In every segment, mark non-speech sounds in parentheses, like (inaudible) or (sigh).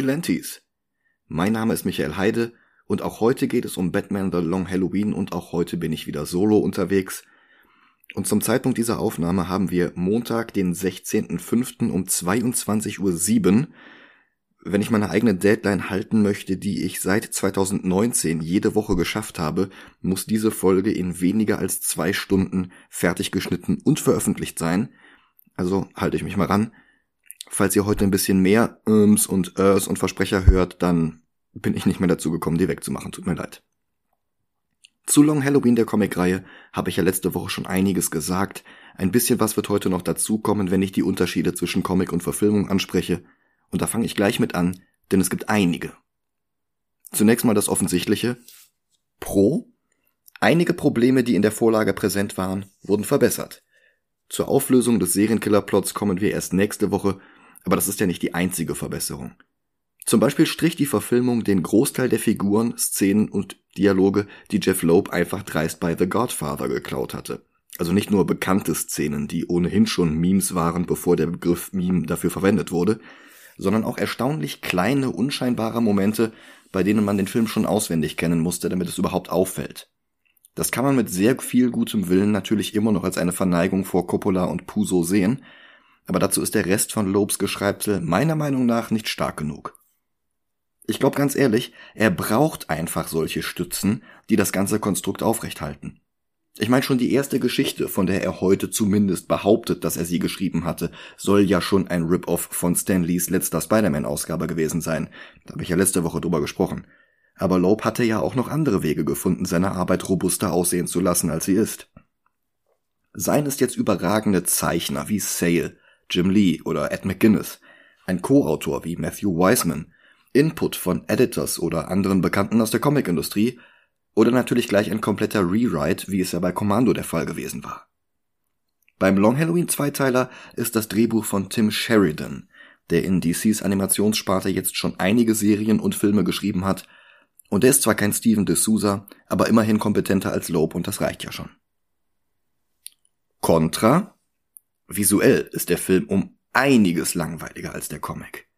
Gelantes. Mein Name ist Michael Heide und auch heute geht es um Batman The Long Halloween und auch heute bin ich wieder solo unterwegs. Und zum Zeitpunkt dieser Aufnahme haben wir Montag, den 16.05. um 22.07 Uhr. Wenn ich meine eigene Deadline halten möchte, die ich seit 2019 jede Woche geschafft habe, muss diese Folge in weniger als zwei Stunden fertig geschnitten und veröffentlicht sein. Also halte ich mich mal ran. Falls ihr heute ein bisschen mehr Irms und Örs und Versprecher hört, dann bin ich nicht mehr dazu gekommen, die wegzumachen. Tut mir leid. Zu Long Halloween der Comicreihe habe ich ja letzte Woche schon einiges gesagt. Ein bisschen was wird heute noch dazukommen, wenn ich die Unterschiede zwischen Comic und Verfilmung anspreche. Und da fange ich gleich mit an, denn es gibt einige. Zunächst mal das Offensichtliche. Pro. Einige Probleme, die in der Vorlage präsent waren, wurden verbessert. Zur Auflösung des Serienkiller-Plots kommen wir erst nächste Woche aber das ist ja nicht die einzige Verbesserung. Zum Beispiel strich die Verfilmung den Großteil der Figuren, Szenen und Dialoge, die Jeff Loeb einfach dreist bei The Godfather geklaut hatte. Also nicht nur bekannte Szenen, die ohnehin schon Memes waren, bevor der Begriff Meme dafür verwendet wurde, sondern auch erstaunlich kleine, unscheinbare Momente, bei denen man den Film schon auswendig kennen musste, damit es überhaupt auffällt. Das kann man mit sehr viel gutem Willen natürlich immer noch als eine Verneigung vor Coppola und Puso sehen, aber dazu ist der Rest von Lobes Geschreibsel meiner Meinung nach nicht stark genug. Ich glaube ganz ehrlich, er braucht einfach solche Stützen, die das ganze Konstrukt aufrechthalten. Ich meine schon die erste Geschichte, von der er heute zumindest behauptet, dass er sie geschrieben hatte, soll ja schon ein Rip-Off von Stanleys letzter Spider-Man-Ausgabe gewesen sein. Da habe ich ja letzte Woche drüber gesprochen. Aber Loeb hatte ja auch noch andere Wege gefunden, seine Arbeit robuster aussehen zu lassen, als sie ist. Seien es jetzt überragende Zeichner wie Sale, Jim Lee oder Ed McGuinness, ein Co-Autor wie Matthew Wiseman, Input von Editors oder anderen Bekannten aus der Comicindustrie oder natürlich gleich ein kompletter Rewrite, wie es ja bei Commando der Fall gewesen war. Beim Long Halloween Zweiteiler ist das Drehbuch von Tim Sheridan, der in DCs Animationssparte jetzt schon einige Serien und Filme geschrieben hat, und er ist zwar kein Steven D'Souza, aber immerhin kompetenter als Loeb und das reicht ja schon. Contra Visuell ist der Film um einiges langweiliger als der Comic.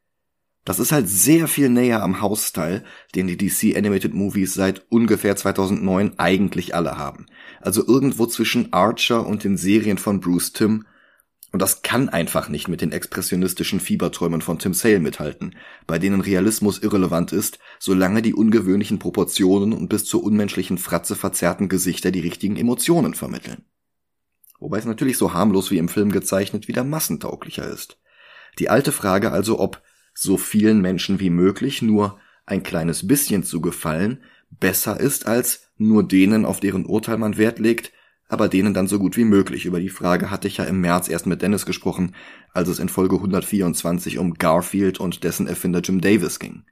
Das ist halt sehr viel näher am Hausstyle, den die DC Animated Movies seit ungefähr 2009 eigentlich alle haben. Also irgendwo zwischen Archer und den Serien von Bruce Timm. Und das kann einfach nicht mit den expressionistischen Fieberträumen von Tim Sale mithalten, bei denen Realismus irrelevant ist, solange die ungewöhnlichen Proportionen und bis zur unmenschlichen Fratze verzerrten Gesichter die richtigen Emotionen vermitteln wobei es natürlich so harmlos wie im Film gezeichnet wieder massentauglicher ist. Die alte Frage also, ob so vielen Menschen wie möglich nur ein kleines bisschen zu gefallen, besser ist als nur denen, auf deren Urteil man Wert legt, aber denen dann so gut wie möglich. Über die Frage hatte ich ja im März erst mit Dennis gesprochen, als es in Folge 124 um Garfield und dessen Erfinder Jim Davis ging.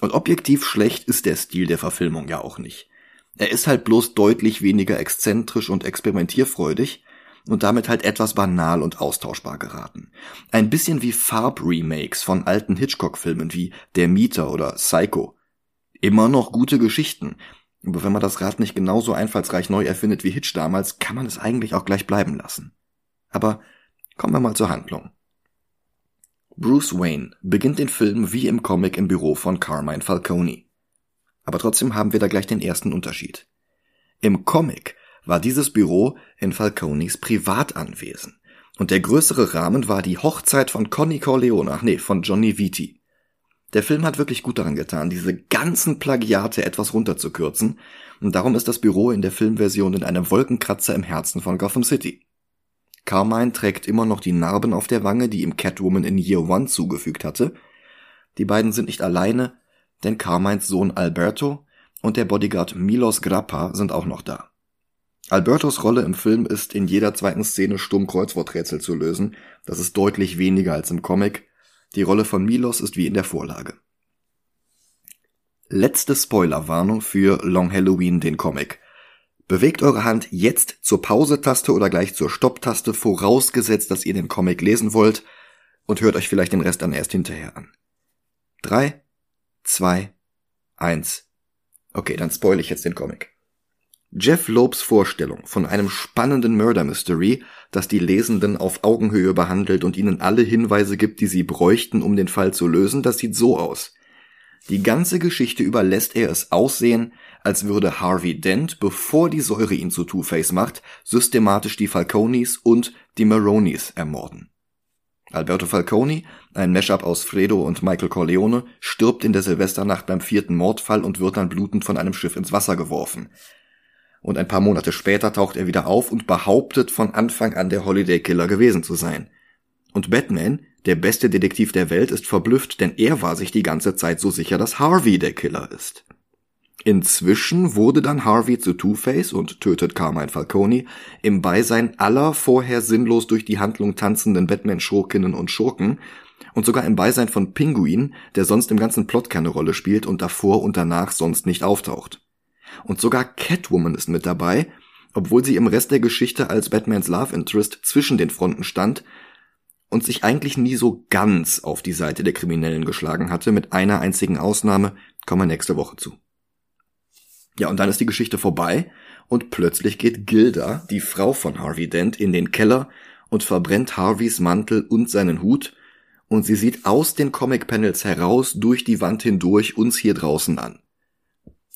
Und objektiv schlecht ist der Stil der Verfilmung ja auch nicht. Er ist halt bloß deutlich weniger exzentrisch und experimentierfreudig und damit halt etwas banal und austauschbar geraten. Ein bisschen wie Farb-Remakes von alten Hitchcock-Filmen wie Der Mieter oder Psycho. Immer noch gute Geschichten, aber wenn man das Rad nicht genauso einfallsreich neu erfindet wie Hitch damals, kann man es eigentlich auch gleich bleiben lassen. Aber kommen wir mal zur Handlung. Bruce Wayne beginnt den Film wie im Comic im Büro von Carmine Falcone. Aber trotzdem haben wir da gleich den ersten Unterschied. Im Comic war dieses Büro in Falconis Privatanwesen. Und der größere Rahmen war die Hochzeit von Conny Corleone, ach nee, von Johnny Vitti. Der Film hat wirklich gut daran getan, diese ganzen Plagiate etwas runterzukürzen, und darum ist das Büro in der Filmversion in einem Wolkenkratzer im Herzen von Gotham City. Carmine trägt immer noch die Narben auf der Wange, die ihm Catwoman in Year One zugefügt hatte. Die beiden sind nicht alleine, denn Carmines Sohn Alberto und der Bodyguard Milos Grappa sind auch noch da. Albertos Rolle im Film ist in jeder zweiten Szene stumm Kreuzworträtsel zu lösen, das ist deutlich weniger als im Comic. Die Rolle von Milos ist wie in der Vorlage. Letzte Spoilerwarnung für Long Halloween, den Comic. Bewegt eure Hand jetzt zur Pause-Taste oder gleich zur Stopp-Taste, vorausgesetzt, dass ihr den Comic lesen wollt, und hört euch vielleicht den Rest dann erst hinterher an. Drei, zwei, eins. Okay, dann spoil ich jetzt den Comic. Jeff Lopes Vorstellung von einem spannenden Murder Mystery, das die Lesenden auf Augenhöhe behandelt und ihnen alle Hinweise gibt, die sie bräuchten, um den Fall zu lösen, das sieht so aus. Die ganze Geschichte überlässt er es aussehen, als würde Harvey Dent, bevor die Säure ihn zu Two-Face macht, systematisch die Falconis und die Maronis ermorden. Alberto Falconi, ein Mashup aus Fredo und Michael Corleone, stirbt in der Silvesternacht beim vierten Mordfall und wird dann blutend von einem Schiff ins Wasser geworfen. Und ein paar Monate später taucht er wieder auf und behauptet von Anfang an der Holiday Killer gewesen zu sein. Und Batman, der beste Detektiv der Welt, ist verblüfft, denn er war sich die ganze Zeit so sicher, dass Harvey der Killer ist. Inzwischen wurde dann Harvey zu Two-Face und tötet Carmine Falcone im Beisein aller vorher sinnlos durch die Handlung tanzenden Batman-Schurkinnen und Schurken und sogar im Beisein von Pinguin, der sonst im ganzen Plot keine Rolle spielt und davor und danach sonst nicht auftaucht. Und sogar Catwoman ist mit dabei, obwohl sie im Rest der Geschichte als Batmans Love Interest zwischen den Fronten stand und sich eigentlich nie so ganz auf die Seite der Kriminellen geschlagen hatte, mit einer einzigen Ausnahme, kommen wir nächste Woche zu. Ja, und dann ist die Geschichte vorbei und plötzlich geht Gilda, die Frau von Harvey Dent, in den Keller und verbrennt Harveys Mantel und seinen Hut und sie sieht aus den Comic-Panels heraus durch die Wand hindurch uns hier draußen an.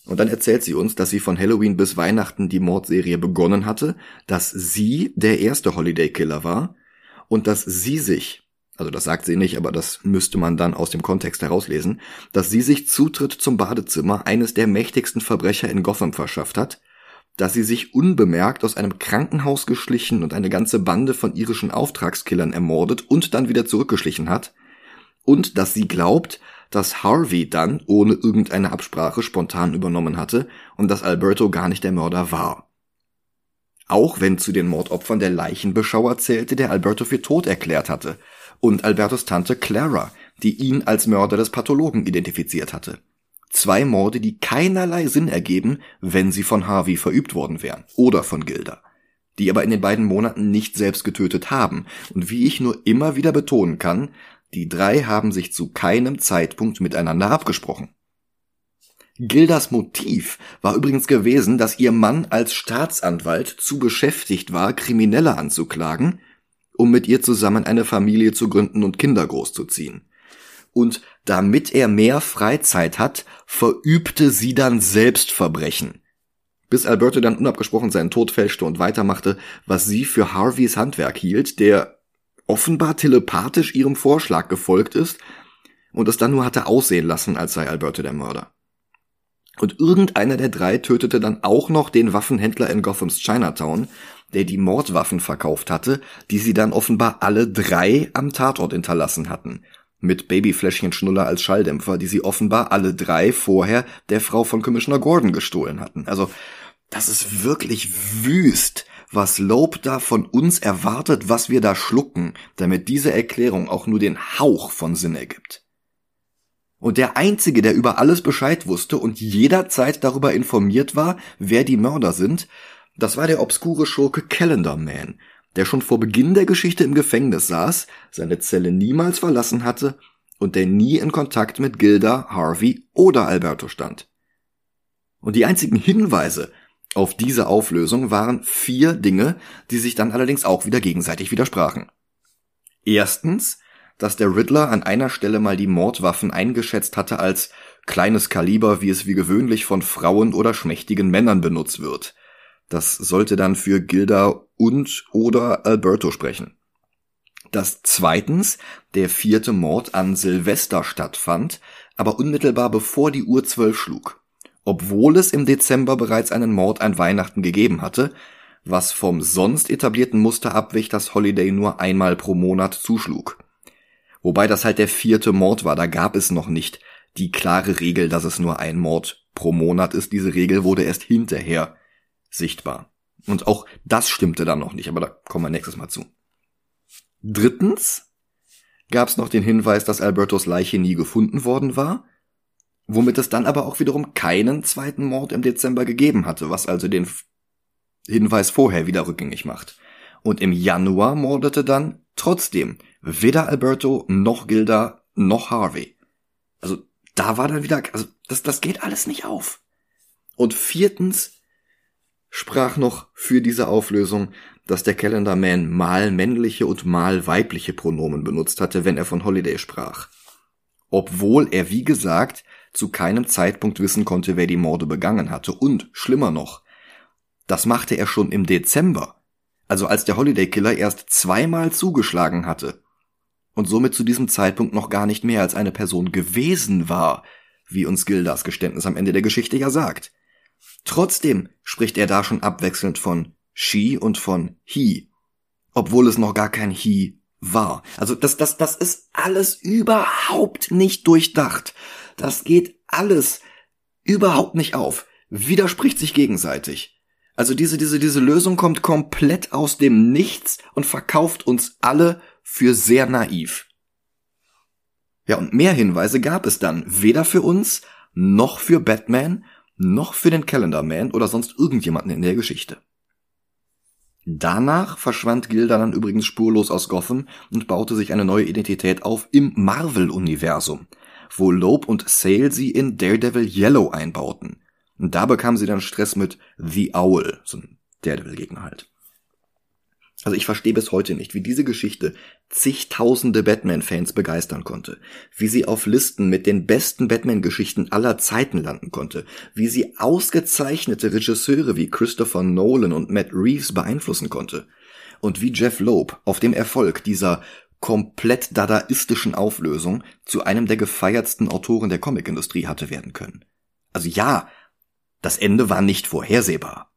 Und dann erzählt sie uns, dass sie von Halloween bis Weihnachten die Mordserie begonnen hatte, dass sie der erste Holiday Killer war und dass sie sich also das sagt sie nicht, aber das müsste man dann aus dem Kontext herauslesen, dass sie sich Zutritt zum Badezimmer eines der mächtigsten Verbrecher in Gotham verschafft hat, dass sie sich unbemerkt aus einem Krankenhaus geschlichen und eine ganze Bande von irischen Auftragskillern ermordet und dann wieder zurückgeschlichen hat, und dass sie glaubt, dass Harvey dann ohne irgendeine Absprache spontan übernommen hatte und dass Alberto gar nicht der Mörder war. Auch wenn zu den Mordopfern der Leichenbeschauer zählte, der Alberto für tot erklärt hatte, und Albertos Tante Clara, die ihn als Mörder des Pathologen identifiziert hatte. Zwei Morde, die keinerlei Sinn ergeben, wenn sie von Harvey verübt worden wären oder von Gilda, die aber in den beiden Monaten nicht selbst getötet haben. Und wie ich nur immer wieder betonen kann, die drei haben sich zu keinem Zeitpunkt miteinander abgesprochen. Gildas Motiv war übrigens gewesen, dass ihr Mann als Staatsanwalt zu beschäftigt war, Kriminelle anzuklagen um mit ihr zusammen eine Familie zu gründen und Kinder großzuziehen. Und damit er mehr Freizeit hat, verübte sie dann Selbstverbrechen. Bis Alberto dann unabgesprochen seinen Tod fälschte und weitermachte, was sie für Harveys Handwerk hielt, der offenbar telepathisch ihrem Vorschlag gefolgt ist und es dann nur hatte aussehen lassen, als sei Alberto der Mörder. Und irgendeiner der drei tötete dann auch noch den Waffenhändler in Gothams Chinatown, der die Mordwaffen verkauft hatte, die sie dann offenbar alle drei am Tatort hinterlassen hatten. Mit Babyfläschchen Schnuller als Schalldämpfer, die sie offenbar alle drei vorher der Frau von Commissioner Gordon gestohlen hatten. Also, das ist wirklich wüst, was Loeb da von uns erwartet, was wir da schlucken, damit diese Erklärung auch nur den Hauch von Sinn ergibt. Und der Einzige, der über alles Bescheid wusste und jederzeit darüber informiert war, wer die Mörder sind, das war der obskure Schurke Calendar Man, der schon vor Beginn der Geschichte im Gefängnis saß, seine Zelle niemals verlassen hatte und der nie in Kontakt mit Gilda, Harvey oder Alberto stand. Und die einzigen Hinweise auf diese Auflösung waren vier Dinge, die sich dann allerdings auch wieder gegenseitig widersprachen. Erstens, dass der Riddler an einer Stelle mal die Mordwaffen eingeschätzt hatte als kleines Kaliber, wie es wie gewöhnlich von Frauen oder schmächtigen Männern benutzt wird. Das sollte dann für Gilda und oder Alberto sprechen. Dass zweitens der vierte Mord an Silvester stattfand, aber unmittelbar bevor die Uhr zwölf schlug. Obwohl es im Dezember bereits einen Mord an Weihnachten gegeben hatte, was vom sonst etablierten Muster abwich, dass Holiday nur einmal pro Monat zuschlug. Wobei das halt der vierte Mord war, da gab es noch nicht die klare Regel, dass es nur ein Mord pro Monat ist. Diese Regel wurde erst hinterher sichtbar. Und auch das stimmte dann noch nicht, aber da kommen wir nächstes Mal zu. Drittens gab es noch den Hinweis, dass Albertos Leiche nie gefunden worden war, womit es dann aber auch wiederum keinen zweiten Mord im Dezember gegeben hatte, was also den Hinweis vorher wieder rückgängig macht. Und im Januar mordete dann trotzdem weder Alberto noch Gilda noch Harvey. Also da war dann wieder, also das, das geht alles nicht auf. Und viertens sprach noch für diese Auflösung, dass der Calendar Man mal männliche und mal weibliche Pronomen benutzt hatte, wenn er von Holiday sprach. Obwohl er, wie gesagt, zu keinem Zeitpunkt wissen konnte, wer die Morde begangen hatte. Und schlimmer noch, das machte er schon im Dezember, also als der Holiday Killer erst zweimal zugeschlagen hatte und somit zu diesem Zeitpunkt noch gar nicht mehr als eine Person gewesen war, wie uns Gildas Geständnis am Ende der Geschichte ja sagt. Trotzdem spricht er da schon abwechselnd von she und von he, obwohl es noch gar kein he war. Also das, das, das ist alles überhaupt nicht durchdacht. Das geht alles überhaupt nicht auf. Widerspricht sich gegenseitig. Also diese, diese, diese Lösung kommt komplett aus dem Nichts und verkauft uns alle für sehr naiv. Ja, und mehr Hinweise gab es dann weder für uns, noch für Batman, noch für den Calendar Man oder sonst irgendjemanden in der Geschichte. Danach verschwand Gilda dann übrigens spurlos aus Gotham und baute sich eine neue Identität auf im Marvel-Universum, wo Loeb und Sale sie in Daredevil Yellow einbauten. Und da bekam sie dann Stress mit The Owl, so ein Daredevil-Gegner halt. Also ich verstehe bis heute nicht, wie diese Geschichte zigtausende Batman-Fans begeistern konnte, wie sie auf Listen mit den besten Batman-Geschichten aller Zeiten landen konnte, wie sie ausgezeichnete Regisseure wie Christopher Nolan und Matt Reeves beeinflussen konnte und wie Jeff Loeb auf dem Erfolg dieser komplett dadaistischen Auflösung zu einem der gefeiertsten Autoren der Comicindustrie hatte werden können. Also ja, das Ende war nicht vorhersehbar.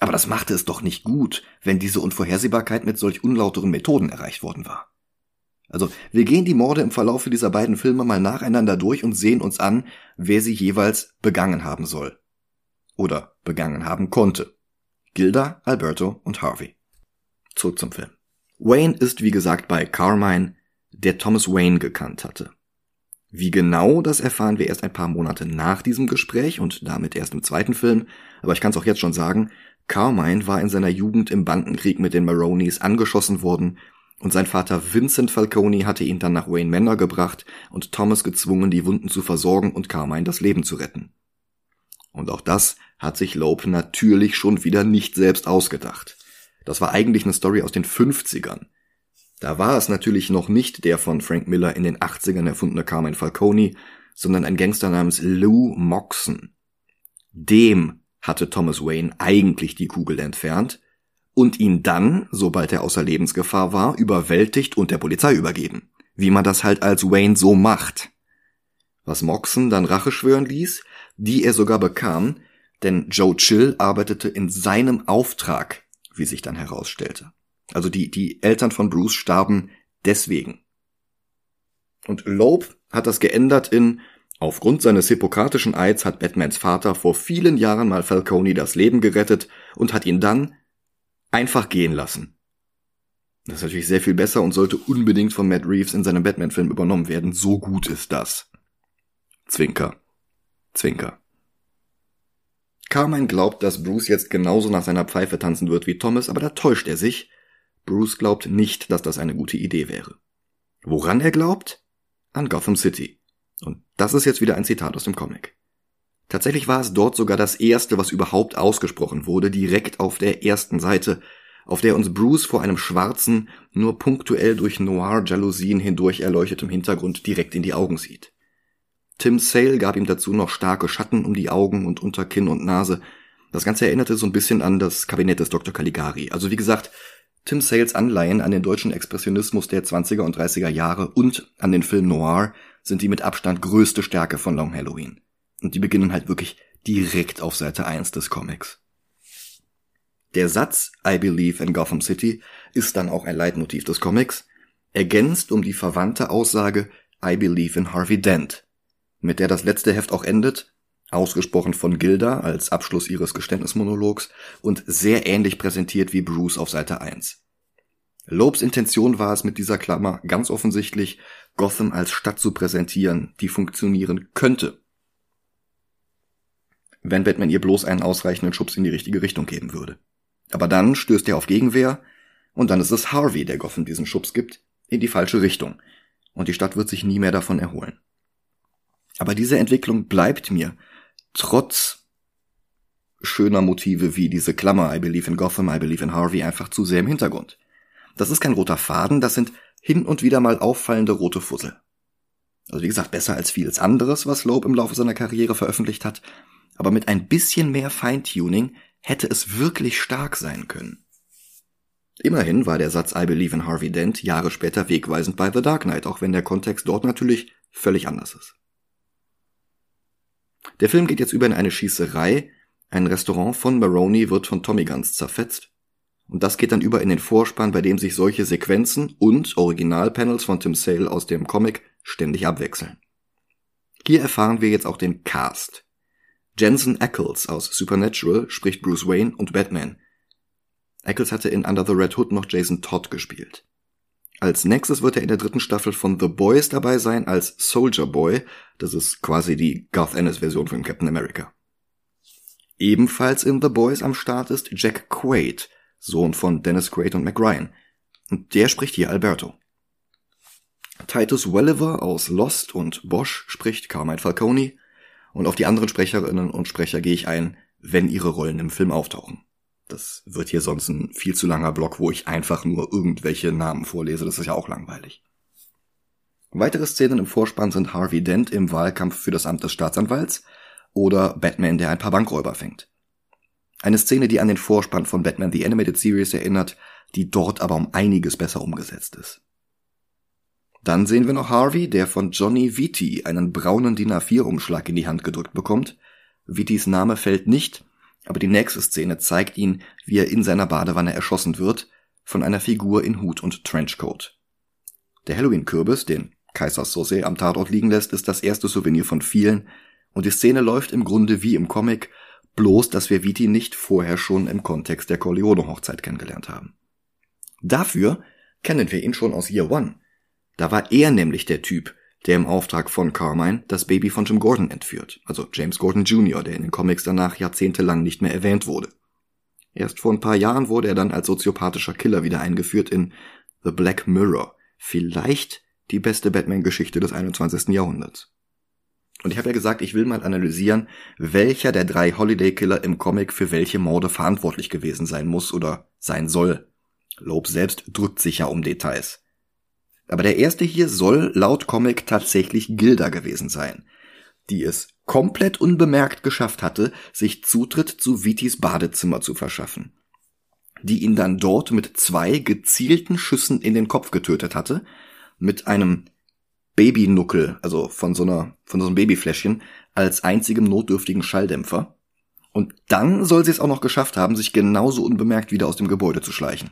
Aber das machte es doch nicht gut, wenn diese Unvorhersehbarkeit mit solch unlauteren Methoden erreicht worden war. Also, wir gehen die Morde im Verlaufe dieser beiden Filme mal nacheinander durch und sehen uns an, wer sie jeweils begangen haben soll. Oder begangen haben konnte. Gilda, Alberto und Harvey. Zurück zum Film. Wayne ist wie gesagt bei Carmine, der Thomas Wayne gekannt hatte. Wie genau, das erfahren wir erst ein paar Monate nach diesem Gespräch und damit erst im zweiten Film, aber ich kann es auch jetzt schon sagen, Carmine war in seiner Jugend im Bandenkrieg mit den Maronis angeschossen worden und sein Vater Vincent Falcone hatte ihn dann nach Wayne Manor gebracht und Thomas gezwungen, die Wunden zu versorgen und Carmine das Leben zu retten. Und auch das hat sich Loeb natürlich schon wieder nicht selbst ausgedacht. Das war eigentlich eine Story aus den 50ern. Da war es natürlich noch nicht der von Frank Miller in den 80ern erfundene Carmine Falcone, sondern ein Gangster namens Lou Moxon. Dem hatte Thomas Wayne eigentlich die Kugel entfernt und ihn dann, sobald er außer Lebensgefahr war, überwältigt und der Polizei übergeben. Wie man das halt als Wayne so macht. Was Moxon dann Rache schwören ließ, die er sogar bekam, denn Joe Chill arbeitete in seinem Auftrag, wie sich dann herausstellte. Also die, die Eltern von Bruce starben deswegen. Und Loeb hat das geändert in Aufgrund seines hippokratischen Eids hat Batmans Vater vor vielen Jahren mal Falcone das Leben gerettet und hat ihn dann einfach gehen lassen. Das ist natürlich sehr viel besser und sollte unbedingt von Matt Reeves in seinem Batman-Film übernommen werden. So gut ist das. Zwinker. Zwinker. Carmine glaubt, dass Bruce jetzt genauso nach seiner Pfeife tanzen wird wie Thomas, aber da täuscht er sich. Bruce glaubt nicht, dass das eine gute Idee wäre. Woran er glaubt? An Gotham City. Und das ist jetzt wieder ein Zitat aus dem Comic. Tatsächlich war es dort sogar das erste, was überhaupt ausgesprochen wurde, direkt auf der ersten Seite, auf der uns Bruce vor einem schwarzen, nur punktuell durch Noir-Jalousien hindurch erleuchtetem Hintergrund direkt in die Augen sieht. Tim Sale gab ihm dazu noch starke Schatten um die Augen und unter Kinn und Nase. Das Ganze erinnerte so ein bisschen an das Kabinett des Dr. Caligari. Also wie gesagt, Tim Sales Anleihen an den deutschen Expressionismus der 20er und 30er Jahre und an den Film Noir sind die mit Abstand größte Stärke von Long Halloween. Und die beginnen halt wirklich direkt auf Seite 1 des Comics. Der Satz I believe in Gotham City ist dann auch ein Leitmotiv des Comics, ergänzt um die verwandte Aussage I believe in Harvey Dent, mit der das letzte Heft auch endet, ausgesprochen von Gilda als Abschluss ihres Geständnismonologs und sehr ähnlich präsentiert wie Bruce auf Seite 1. Lobes Intention war es mit dieser Klammer ganz offensichtlich, Gotham als Stadt zu präsentieren, die funktionieren könnte. Wenn Batman ihr bloß einen ausreichenden Schubs in die richtige Richtung geben würde. Aber dann stößt er auf Gegenwehr und dann ist es Harvey, der Gotham diesen Schubs gibt, in die falsche Richtung. Und die Stadt wird sich nie mehr davon erholen. Aber diese Entwicklung bleibt mir, trotz schöner Motive wie diese Klammer I believe in Gotham, I believe in Harvey einfach zu sehr im Hintergrund. Das ist kein roter Faden, das sind hin und wieder mal auffallende rote Fussel. Also wie gesagt, besser als vieles anderes, was Loeb im Laufe seiner Karriere veröffentlicht hat, aber mit ein bisschen mehr Feintuning hätte es wirklich stark sein können. Immerhin war der Satz I believe in Harvey Dent Jahre später wegweisend bei The Dark Knight, auch wenn der Kontext dort natürlich völlig anders ist. Der Film geht jetzt über in eine Schießerei, ein Restaurant von Maroney wird von Tommy Guns zerfetzt, und das geht dann über in den Vorspann, bei dem sich solche Sequenzen und Originalpanels von Tim Sale aus dem Comic ständig abwechseln. Hier erfahren wir jetzt auch den Cast. Jensen Ackles aus Supernatural spricht Bruce Wayne und Batman. Ackles hatte in Under the Red Hood noch Jason Todd gespielt. Als nächstes wird er in der dritten Staffel von The Boys dabei sein als Soldier Boy. Das ist quasi die Garth Ennis Version von Captain America. Ebenfalls in The Boys am Start ist Jack Quaid, Sohn von Dennis Quaid und Mac Ryan. Und der spricht hier Alberto. Titus Welliver aus Lost und Bosch spricht Carmine Falcone. Und auf die anderen Sprecherinnen und Sprecher gehe ich ein, wenn ihre Rollen im Film auftauchen. Das wird hier sonst ein viel zu langer Block, wo ich einfach nur irgendwelche Namen vorlese. Das ist ja auch langweilig. Weitere Szenen im Vorspann sind Harvey Dent im Wahlkampf für das Amt des Staatsanwalts oder Batman, der ein paar Bankräuber fängt. Eine Szene, die an den Vorspann von Batman The Animated Series erinnert, die dort aber um einiges besser umgesetzt ist. Dann sehen wir noch Harvey, der von Johnny Vitti einen braunen DIN A4-Umschlag in die Hand gedrückt bekommt. Vittis Name fällt nicht, aber die nächste Szene zeigt ihn, wie er in seiner Badewanne erschossen wird von einer Figur in Hut und Trenchcoat. Der Halloween-Kürbis, den Kaiser Sose am Tatort liegen lässt, ist das erste Souvenir von vielen und die Szene läuft im Grunde wie im Comic, bloß dass wir Viti nicht vorher schon im Kontext der Corleone-Hochzeit kennengelernt haben. Dafür kennen wir ihn schon aus Year One. Da war er nämlich der Typ, der im Auftrag von Carmine das Baby von Jim Gordon entführt, also James Gordon Jr., der in den Comics danach jahrzehntelang nicht mehr erwähnt wurde. Erst vor ein paar Jahren wurde er dann als soziopathischer Killer wieder eingeführt in The Black Mirror, vielleicht die beste Batman-Geschichte des 21. Jahrhunderts. Und ich habe ja gesagt, ich will mal analysieren, welcher der drei Holiday Killer im Comic für welche Morde verantwortlich gewesen sein muss oder sein soll. Loeb selbst drückt sich ja um Details. Aber der erste hier soll laut Comic tatsächlich Gilda gewesen sein, die es komplett unbemerkt geschafft hatte, sich Zutritt zu Vitis Badezimmer zu verschaffen. Die ihn dann dort mit zwei gezielten Schüssen in den Kopf getötet hatte, mit einem Babynuckel, also von so einer, von so einem Babyfläschchen, als einzigem notdürftigen Schalldämpfer. Und dann soll sie es auch noch geschafft haben, sich genauso unbemerkt wieder aus dem Gebäude zu schleichen.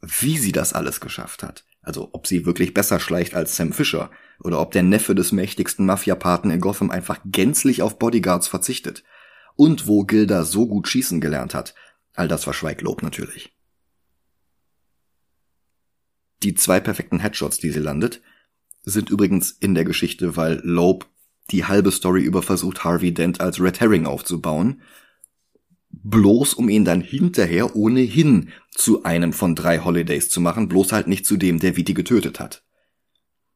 Wie sie das alles geschafft hat, also ob sie wirklich besser schleicht als Sam Fisher, oder ob der Neffe des mächtigsten Mafia-Paten in Gotham einfach gänzlich auf Bodyguards verzichtet, und wo Gilda so gut schießen gelernt hat, all das verschweigt Lob natürlich. Die zwei perfekten Headshots, die sie landet, sind übrigens in der Geschichte, weil Loeb die halbe Story über versucht, Harvey Dent als Red Herring aufzubauen, bloß um ihn dann hinterher ohnehin zu einem von drei Holidays zu machen, bloß halt nicht zu dem, der Viti getötet hat.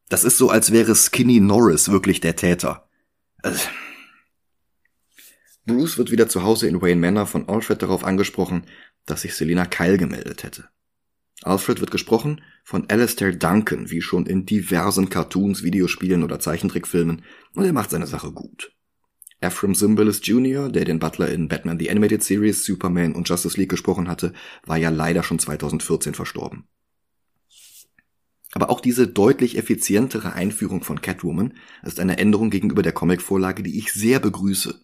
Das ist so, als wäre Skinny Norris wirklich der Täter. Also Bruce wird wieder zu Hause in Wayne Manor von Alfred darauf angesprochen, dass sich Selina Kyle gemeldet hätte. Alfred wird gesprochen von Alastair Duncan, wie schon in diversen Cartoons, Videospielen oder Zeichentrickfilmen, und er macht seine Sache gut. Ephraim Zimbalist Jr., der den Butler in Batman The Animated Series, Superman und Justice League gesprochen hatte, war ja leider schon 2014 verstorben. Aber auch diese deutlich effizientere Einführung von Catwoman ist eine Änderung gegenüber der Comicvorlage, die ich sehr begrüße.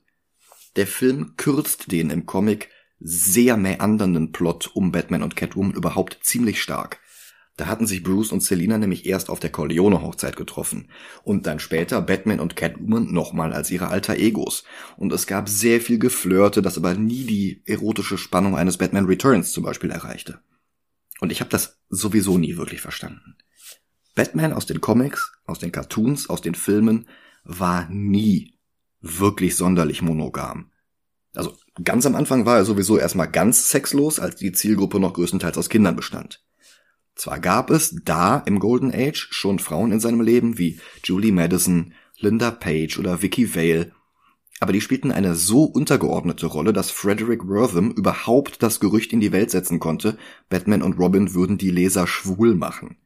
Der Film kürzt den im Comic sehr meandernden Plot um Batman und Catwoman überhaupt ziemlich stark. Da hatten sich Bruce und Selina nämlich erst auf der Corleone-Hochzeit getroffen und dann später Batman und Catwoman nochmal als ihre alter Egos. Und es gab sehr viel Geflirte, das aber nie die erotische Spannung eines Batman Returns zum Beispiel erreichte. Und ich habe das sowieso nie wirklich verstanden. Batman aus den Comics, aus den Cartoons, aus den Filmen war nie wirklich sonderlich monogam. Also ganz am Anfang war er sowieso erstmal ganz sexlos, als die Zielgruppe noch größtenteils aus Kindern bestand. Zwar gab es da im Golden Age schon Frauen in seinem Leben wie Julie Madison, Linda Page oder Vicky Vale, aber die spielten eine so untergeordnete Rolle, dass Frederick Wortham überhaupt das Gerücht in die Welt setzen konnte, Batman und Robin würden die Leser schwul machen.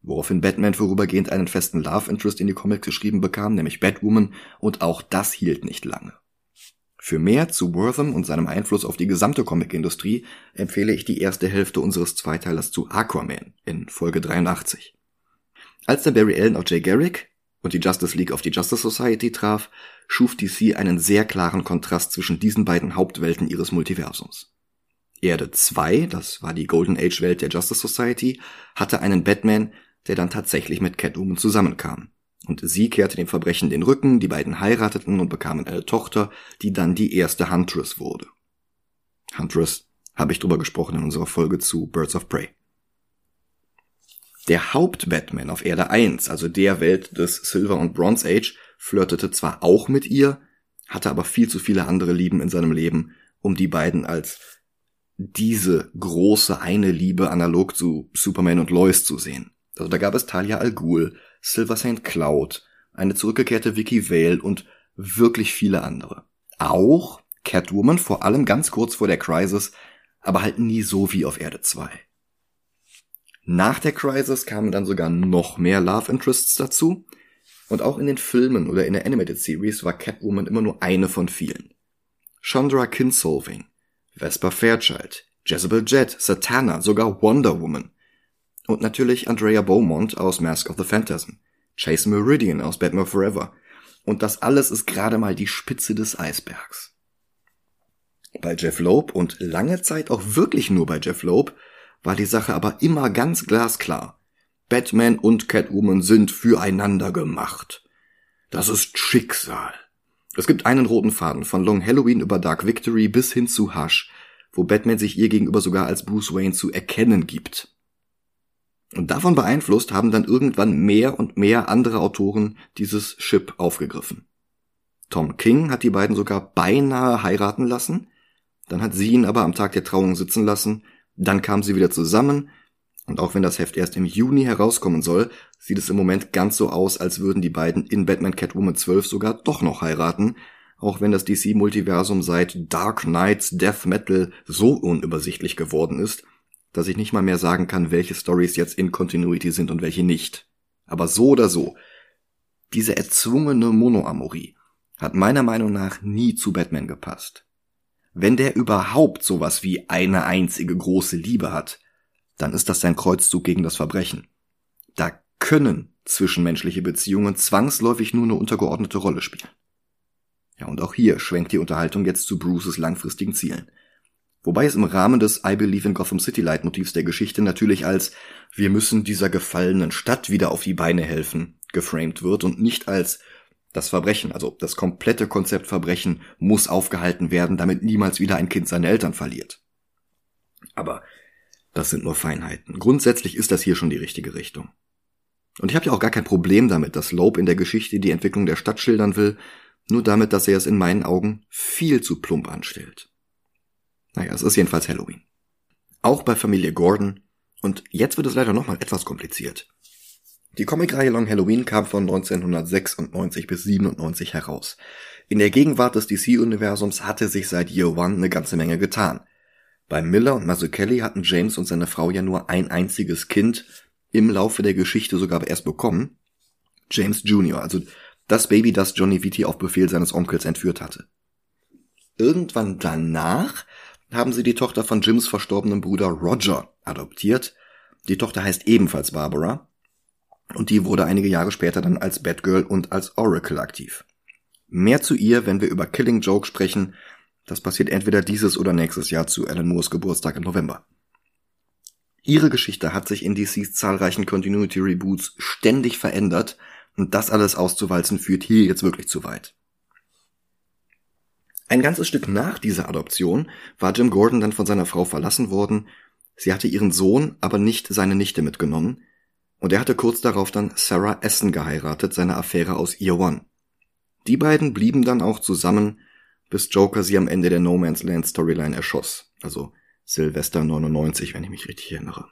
Woraufhin Batman vorübergehend einen festen Love Interest in die Comics geschrieben bekam, nämlich Batwoman, und auch das hielt nicht lange. Für mehr zu Wortham und seinem Einfluss auf die gesamte Comicindustrie empfehle ich die erste Hälfte unseres Zweiteilers zu Aquaman in Folge 83. Als der Barry Allen auf Jay Garrick und die Justice League auf die Justice Society traf, schuf DC einen sehr klaren Kontrast zwischen diesen beiden Hauptwelten ihres Multiversums. Erde 2, das war die Golden Age Welt der Justice Society, hatte einen Batman, der dann tatsächlich mit Catwoman zusammenkam. Und sie kehrte dem Verbrechen den Rücken, die beiden heirateten und bekamen eine Tochter, die dann die erste Huntress wurde. Huntress habe ich drüber gesprochen in unserer Folge zu Birds of Prey. Der Haupt-Batman auf Erde 1, also der Welt des Silver und Bronze Age, flirtete zwar auch mit ihr, hatte aber viel zu viele andere Lieben in seinem Leben, um die beiden als diese große eine Liebe analog zu Superman und Lois zu sehen. Also da gab es Talia al Ghul, Silver St. Cloud, eine zurückgekehrte Vicky Vale und wirklich viele andere. Auch Catwoman, vor allem ganz kurz vor der Crisis, aber halt nie so wie auf Erde 2. Nach der Crisis kamen dann sogar noch mehr Love Interests dazu. Und auch in den Filmen oder in der Animated Series war Catwoman immer nur eine von vielen. Chandra Kinsolving, Vesper Fairchild, Jezebel Jet, Satana, sogar Wonder Woman. Und natürlich Andrea Beaumont aus Mask of the Phantasm, Chase Meridian aus Batman Forever. Und das alles ist gerade mal die Spitze des Eisbergs. Bei Jeff Loeb und lange Zeit auch wirklich nur bei Jeff Loeb war die Sache aber immer ganz glasklar. Batman und Catwoman sind füreinander gemacht. Das ist Schicksal. Es gibt einen roten Faden von Long Halloween über Dark Victory bis hin zu Hush, wo Batman sich ihr gegenüber sogar als Bruce Wayne zu erkennen gibt. Und davon beeinflusst haben dann irgendwann mehr und mehr andere Autoren dieses Chip aufgegriffen. Tom King hat die beiden sogar beinahe heiraten lassen, dann hat sie ihn aber am Tag der Trauung sitzen lassen, dann kamen sie wieder zusammen, und auch wenn das Heft erst im Juni herauskommen soll, sieht es im Moment ganz so aus, als würden die beiden in Batman Catwoman 12 sogar doch noch heiraten, auch wenn das DC-Multiversum seit Dark Knights Death Metal so unübersichtlich geworden ist, dass ich nicht mal mehr sagen kann, welche Stories jetzt in Continuity sind und welche nicht. Aber so oder so, diese erzwungene Monoamorie hat meiner Meinung nach nie zu Batman gepasst. Wenn der überhaupt sowas wie eine einzige große Liebe hat, dann ist das sein Kreuzzug gegen das Verbrechen. Da können zwischenmenschliche Beziehungen zwangsläufig nur eine untergeordnete Rolle spielen. Ja, und auch hier schwenkt die Unterhaltung jetzt zu Bruces langfristigen Zielen. Wobei es im Rahmen des I Believe in Gotham City Leitmotivs der Geschichte natürlich als wir müssen dieser gefallenen Stadt wieder auf die Beine helfen geframed wird und nicht als das Verbrechen, also das komplette Konzept Verbrechen muss aufgehalten werden, damit niemals wieder ein Kind seine Eltern verliert. Aber das sind nur Feinheiten. Grundsätzlich ist das hier schon die richtige Richtung. Und ich habe ja auch gar kein Problem damit, dass Loeb in der Geschichte die Entwicklung der Stadt schildern will, nur damit, dass er es in meinen Augen viel zu plump anstellt. Naja, es ist jedenfalls Halloween. Auch bei Familie Gordon. Und jetzt wird es leider nochmal etwas kompliziert. Die Comicreihe Long Halloween kam von 1996 bis 97 heraus. In der Gegenwart des DC-Universums hatte sich seit Year One eine ganze Menge getan. Bei Miller und Mazzucchelli hatten James und seine Frau ja nur ein einziges Kind, im Laufe der Geschichte sogar erst bekommen. James Jr., also das Baby, das Johnny Vitti auf Befehl seines Onkels entführt hatte. Irgendwann danach haben sie die Tochter von Jims verstorbenem Bruder Roger adoptiert. Die Tochter heißt ebenfalls Barbara. Und die wurde einige Jahre später dann als Batgirl und als Oracle aktiv. Mehr zu ihr, wenn wir über Killing Joke sprechen. Das passiert entweder dieses oder nächstes Jahr zu Alan Moores Geburtstag im November. Ihre Geschichte hat sich in DCs zahlreichen Continuity Reboots ständig verändert und das alles auszuwalzen führt hier jetzt wirklich zu weit. Ein ganzes Stück nach dieser Adoption war Jim Gordon dann von seiner Frau verlassen worden. Sie hatte ihren Sohn, aber nicht seine Nichte mitgenommen. Und er hatte kurz darauf dann Sarah Essen geheiratet, seine Affäre aus Year One. Die beiden blieben dann auch zusammen, bis Joker sie am Ende der No Man's Land Storyline erschoss. Also Silvester 99, wenn ich mich richtig erinnere.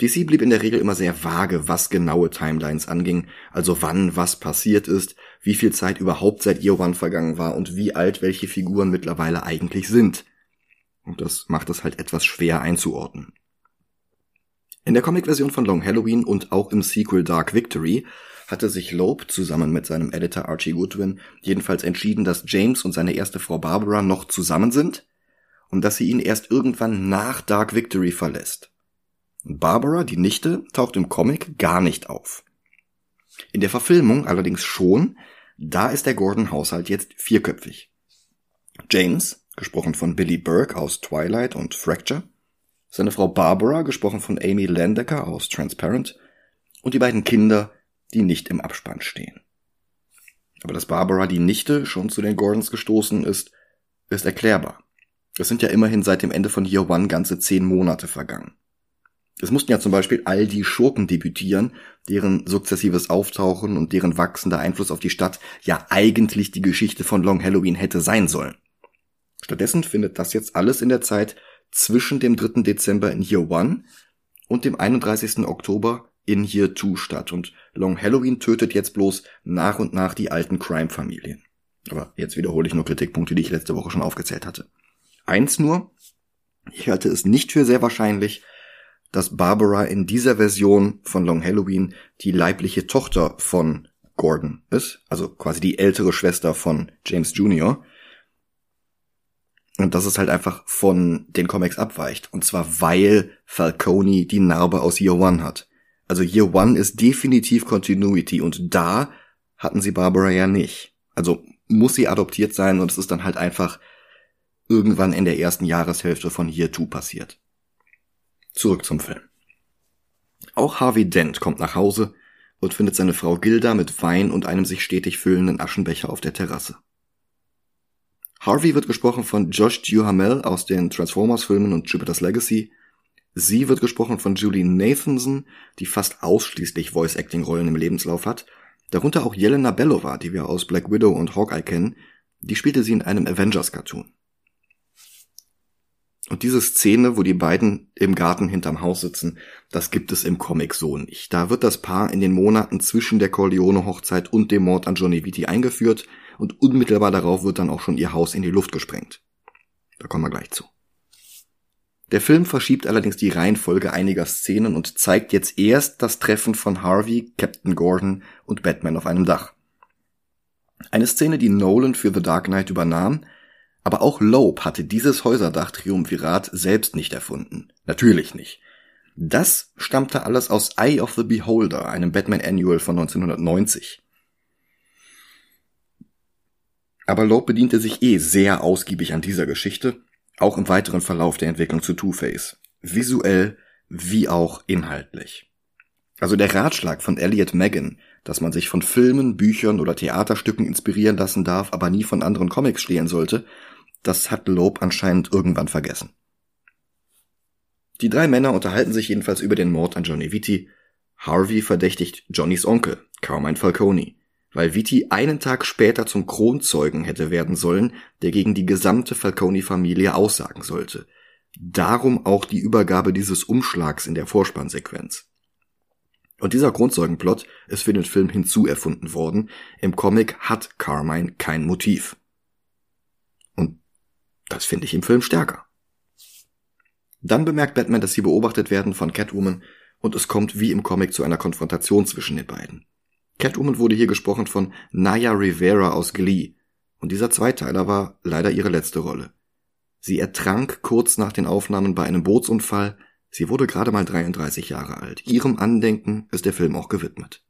DC blieb in der Regel immer sehr vage, was genaue Timelines anging, also wann was passiert ist, wie viel Zeit überhaupt seit Year One vergangen war und wie alt welche Figuren mittlerweile eigentlich sind. Und das macht es halt etwas schwer einzuordnen. In der Comicversion von Long Halloween und auch im Sequel Dark Victory hatte sich Loeb zusammen mit seinem Editor Archie Goodwin jedenfalls entschieden, dass James und seine erste Frau Barbara noch zusammen sind und dass sie ihn erst irgendwann nach Dark Victory verlässt. Barbara, die Nichte, taucht im Comic gar nicht auf. In der Verfilmung allerdings schon, da ist der Gordon-Haushalt jetzt vierköpfig. James, gesprochen von Billy Burke aus Twilight und Fracture, seine Frau Barbara, gesprochen von Amy Landecker aus Transparent, und die beiden Kinder, die nicht im Abspann stehen. Aber dass Barbara die Nichte schon zu den Gordons gestoßen ist, ist erklärbar. Es sind ja immerhin seit dem Ende von Year One ganze zehn Monate vergangen. Es mussten ja zum Beispiel all die Schurken debütieren, deren sukzessives Auftauchen und deren wachsender Einfluss auf die Stadt ja eigentlich die Geschichte von Long Halloween hätte sein sollen. Stattdessen findet das jetzt alles in der Zeit zwischen dem 3. Dezember in Year One und dem 31. Oktober in Year Two statt und Long Halloween tötet jetzt bloß nach und nach die alten Crime-Familien. Aber jetzt wiederhole ich nur Kritikpunkte, die ich letzte Woche schon aufgezählt hatte. Eins nur, ich halte es nicht für sehr wahrscheinlich, dass Barbara in dieser Version von Long Halloween die leibliche Tochter von Gordon ist, also quasi die ältere Schwester von James Jr. Und dass es halt einfach von den Comics abweicht. Und zwar weil Falcone die Narbe aus Year One hat. Also Year One ist definitiv Continuity und da hatten sie Barbara ja nicht. Also muss sie adoptiert sein und es ist dann halt einfach irgendwann in der ersten Jahreshälfte von Year Two passiert. Zurück zum Film. Auch Harvey Dent kommt nach Hause und findet seine Frau Gilda mit Wein und einem sich stetig füllenden Aschenbecher auf der Terrasse. Harvey wird gesprochen von Josh Duhamel aus den Transformers-Filmen und Jupiter's Legacy. Sie wird gesprochen von Julie Nathanson, die fast ausschließlich Voice-Acting-Rollen im Lebenslauf hat. Darunter auch Jelena Belova, die wir aus Black Widow und Hawkeye kennen. Die spielte sie in einem Avengers-Cartoon. Und diese Szene, wo die beiden im Garten hinterm Haus sitzen, das gibt es im Comic so nicht. Da wird das Paar in den Monaten zwischen der Corleone-Hochzeit und dem Mord an Johnny Vitti eingeführt und unmittelbar darauf wird dann auch schon ihr Haus in die Luft gesprengt. Da kommen wir gleich zu. Der Film verschiebt allerdings die Reihenfolge einiger Szenen und zeigt jetzt erst das Treffen von Harvey, Captain Gordon und Batman auf einem Dach. Eine Szene, die Nolan für The Dark Knight übernahm, aber auch Loeb hatte dieses Häuserdach-Triumvirat selbst nicht erfunden. Natürlich nicht. Das stammte alles aus Eye of the Beholder, einem Batman Annual von 1990. Aber Loeb bediente sich eh sehr ausgiebig an dieser Geschichte, auch im weiteren Verlauf der Entwicklung zu Two-Face. Visuell wie auch inhaltlich. Also der Ratschlag von Elliot Megan, dass man sich von Filmen, Büchern oder Theaterstücken inspirieren lassen darf, aber nie von anderen Comics stehlen sollte, das hat Loeb anscheinend irgendwann vergessen. Die drei Männer unterhalten sich jedenfalls über den Mord an Johnny Vitti. Harvey verdächtigt Johnnys Onkel, Carmine Falcone weil Vitti einen Tag später zum Kronzeugen hätte werden sollen, der gegen die gesamte Falcone-Familie aussagen sollte. Darum auch die Übergabe dieses Umschlags in der Vorspannsequenz. Und dieser Kronzeugenplot ist für den Film hinzuerfunden worden. Im Comic hat Carmine kein Motiv. Das finde ich im Film stärker. Dann bemerkt Batman, dass sie beobachtet werden von Catwoman und es kommt wie im Comic zu einer Konfrontation zwischen den beiden. Catwoman wurde hier gesprochen von Naya Rivera aus Glee. Und dieser Zweiteiler war leider ihre letzte Rolle. Sie ertrank kurz nach den Aufnahmen bei einem Bootsunfall. Sie wurde gerade mal 33 Jahre alt. Ihrem Andenken ist der Film auch gewidmet.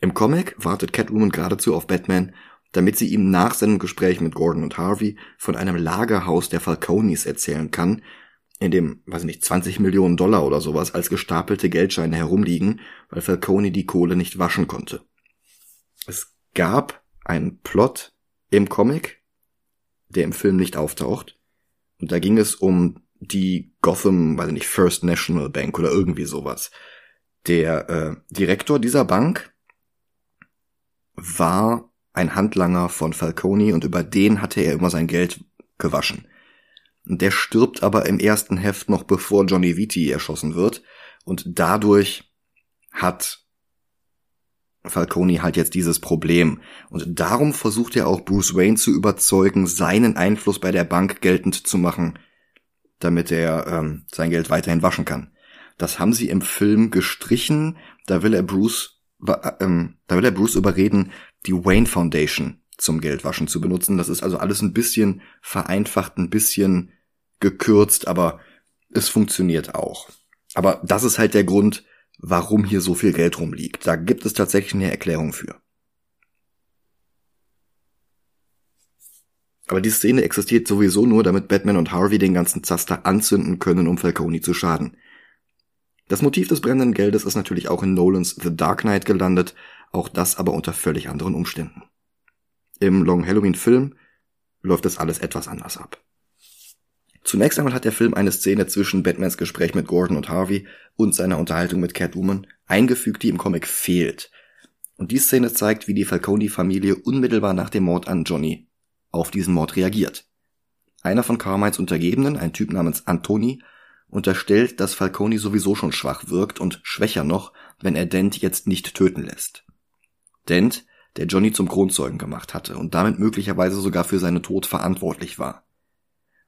Im Comic wartet Catwoman geradezu auf Batman, damit sie ihm nach seinem Gespräch mit Gordon und Harvey von einem Lagerhaus der Falconis erzählen kann, in dem, weiß nicht, 20 Millionen Dollar oder sowas als gestapelte Geldscheine herumliegen, weil Falcone die Kohle nicht waschen konnte. Es gab einen Plot im Comic, der im Film nicht auftaucht. Und da ging es um die Gotham, weiß nicht, First National Bank oder irgendwie sowas. Der äh, Direktor dieser Bank war ein Handlanger von Falcone und über den hatte er immer sein Geld gewaschen. Der stirbt aber im ersten Heft noch bevor Johnny Vitti erschossen wird. Und dadurch hat Falcone halt jetzt dieses Problem. Und darum versucht er auch Bruce Wayne zu überzeugen, seinen Einfluss bei der Bank geltend zu machen, damit er ähm, sein Geld weiterhin waschen kann. Das haben sie im Film gestrichen. Da will er Bruce, ähm, da will er Bruce überreden, die Wayne Foundation zum Geldwaschen zu benutzen. Das ist also alles ein bisschen vereinfacht, ein bisschen gekürzt, aber es funktioniert auch. Aber das ist halt der Grund, warum hier so viel Geld rumliegt. Da gibt es tatsächlich eine Erklärung für. Aber die Szene existiert sowieso nur, damit Batman und Harvey den ganzen Zaster anzünden können, um Falcone zu schaden. Das Motiv des brennenden Geldes ist natürlich auch in Nolans The Dark Knight gelandet, auch das aber unter völlig anderen Umständen. Im Long Halloween Film läuft das alles etwas anders ab. Zunächst einmal hat der Film eine Szene zwischen Batmans Gespräch mit Gordon und Harvey und seiner Unterhaltung mit Catwoman eingefügt, die im Comic fehlt. Und die Szene zeigt, wie die Falcone-Familie unmittelbar nach dem Mord an Johnny auf diesen Mord reagiert. Einer von Carmines Untergebenen, ein Typ namens Antoni, unterstellt, dass Falcone sowieso schon schwach wirkt und schwächer noch, wenn er Dent jetzt nicht töten lässt. Dent, der Johnny zum Kronzeugen gemacht hatte und damit möglicherweise sogar für seinen Tod verantwortlich war.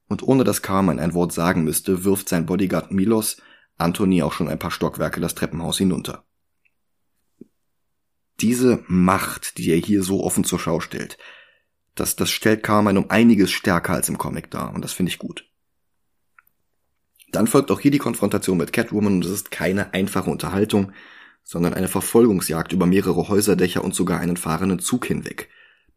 Und ohne dass Carmine ein Wort sagen müsste, wirft sein Bodyguard Milos Anthony auch schon ein paar Stockwerke das Treppenhaus hinunter. Diese Macht, die er hier so offen zur Schau stellt, das, das stellt Carmine um einiges stärker als im Comic dar und das finde ich gut. Dann folgt auch hier die Konfrontation mit Catwoman und es ist keine einfache Unterhaltung, sondern eine Verfolgungsjagd über mehrere Häuserdächer und sogar einen fahrenden Zug hinweg,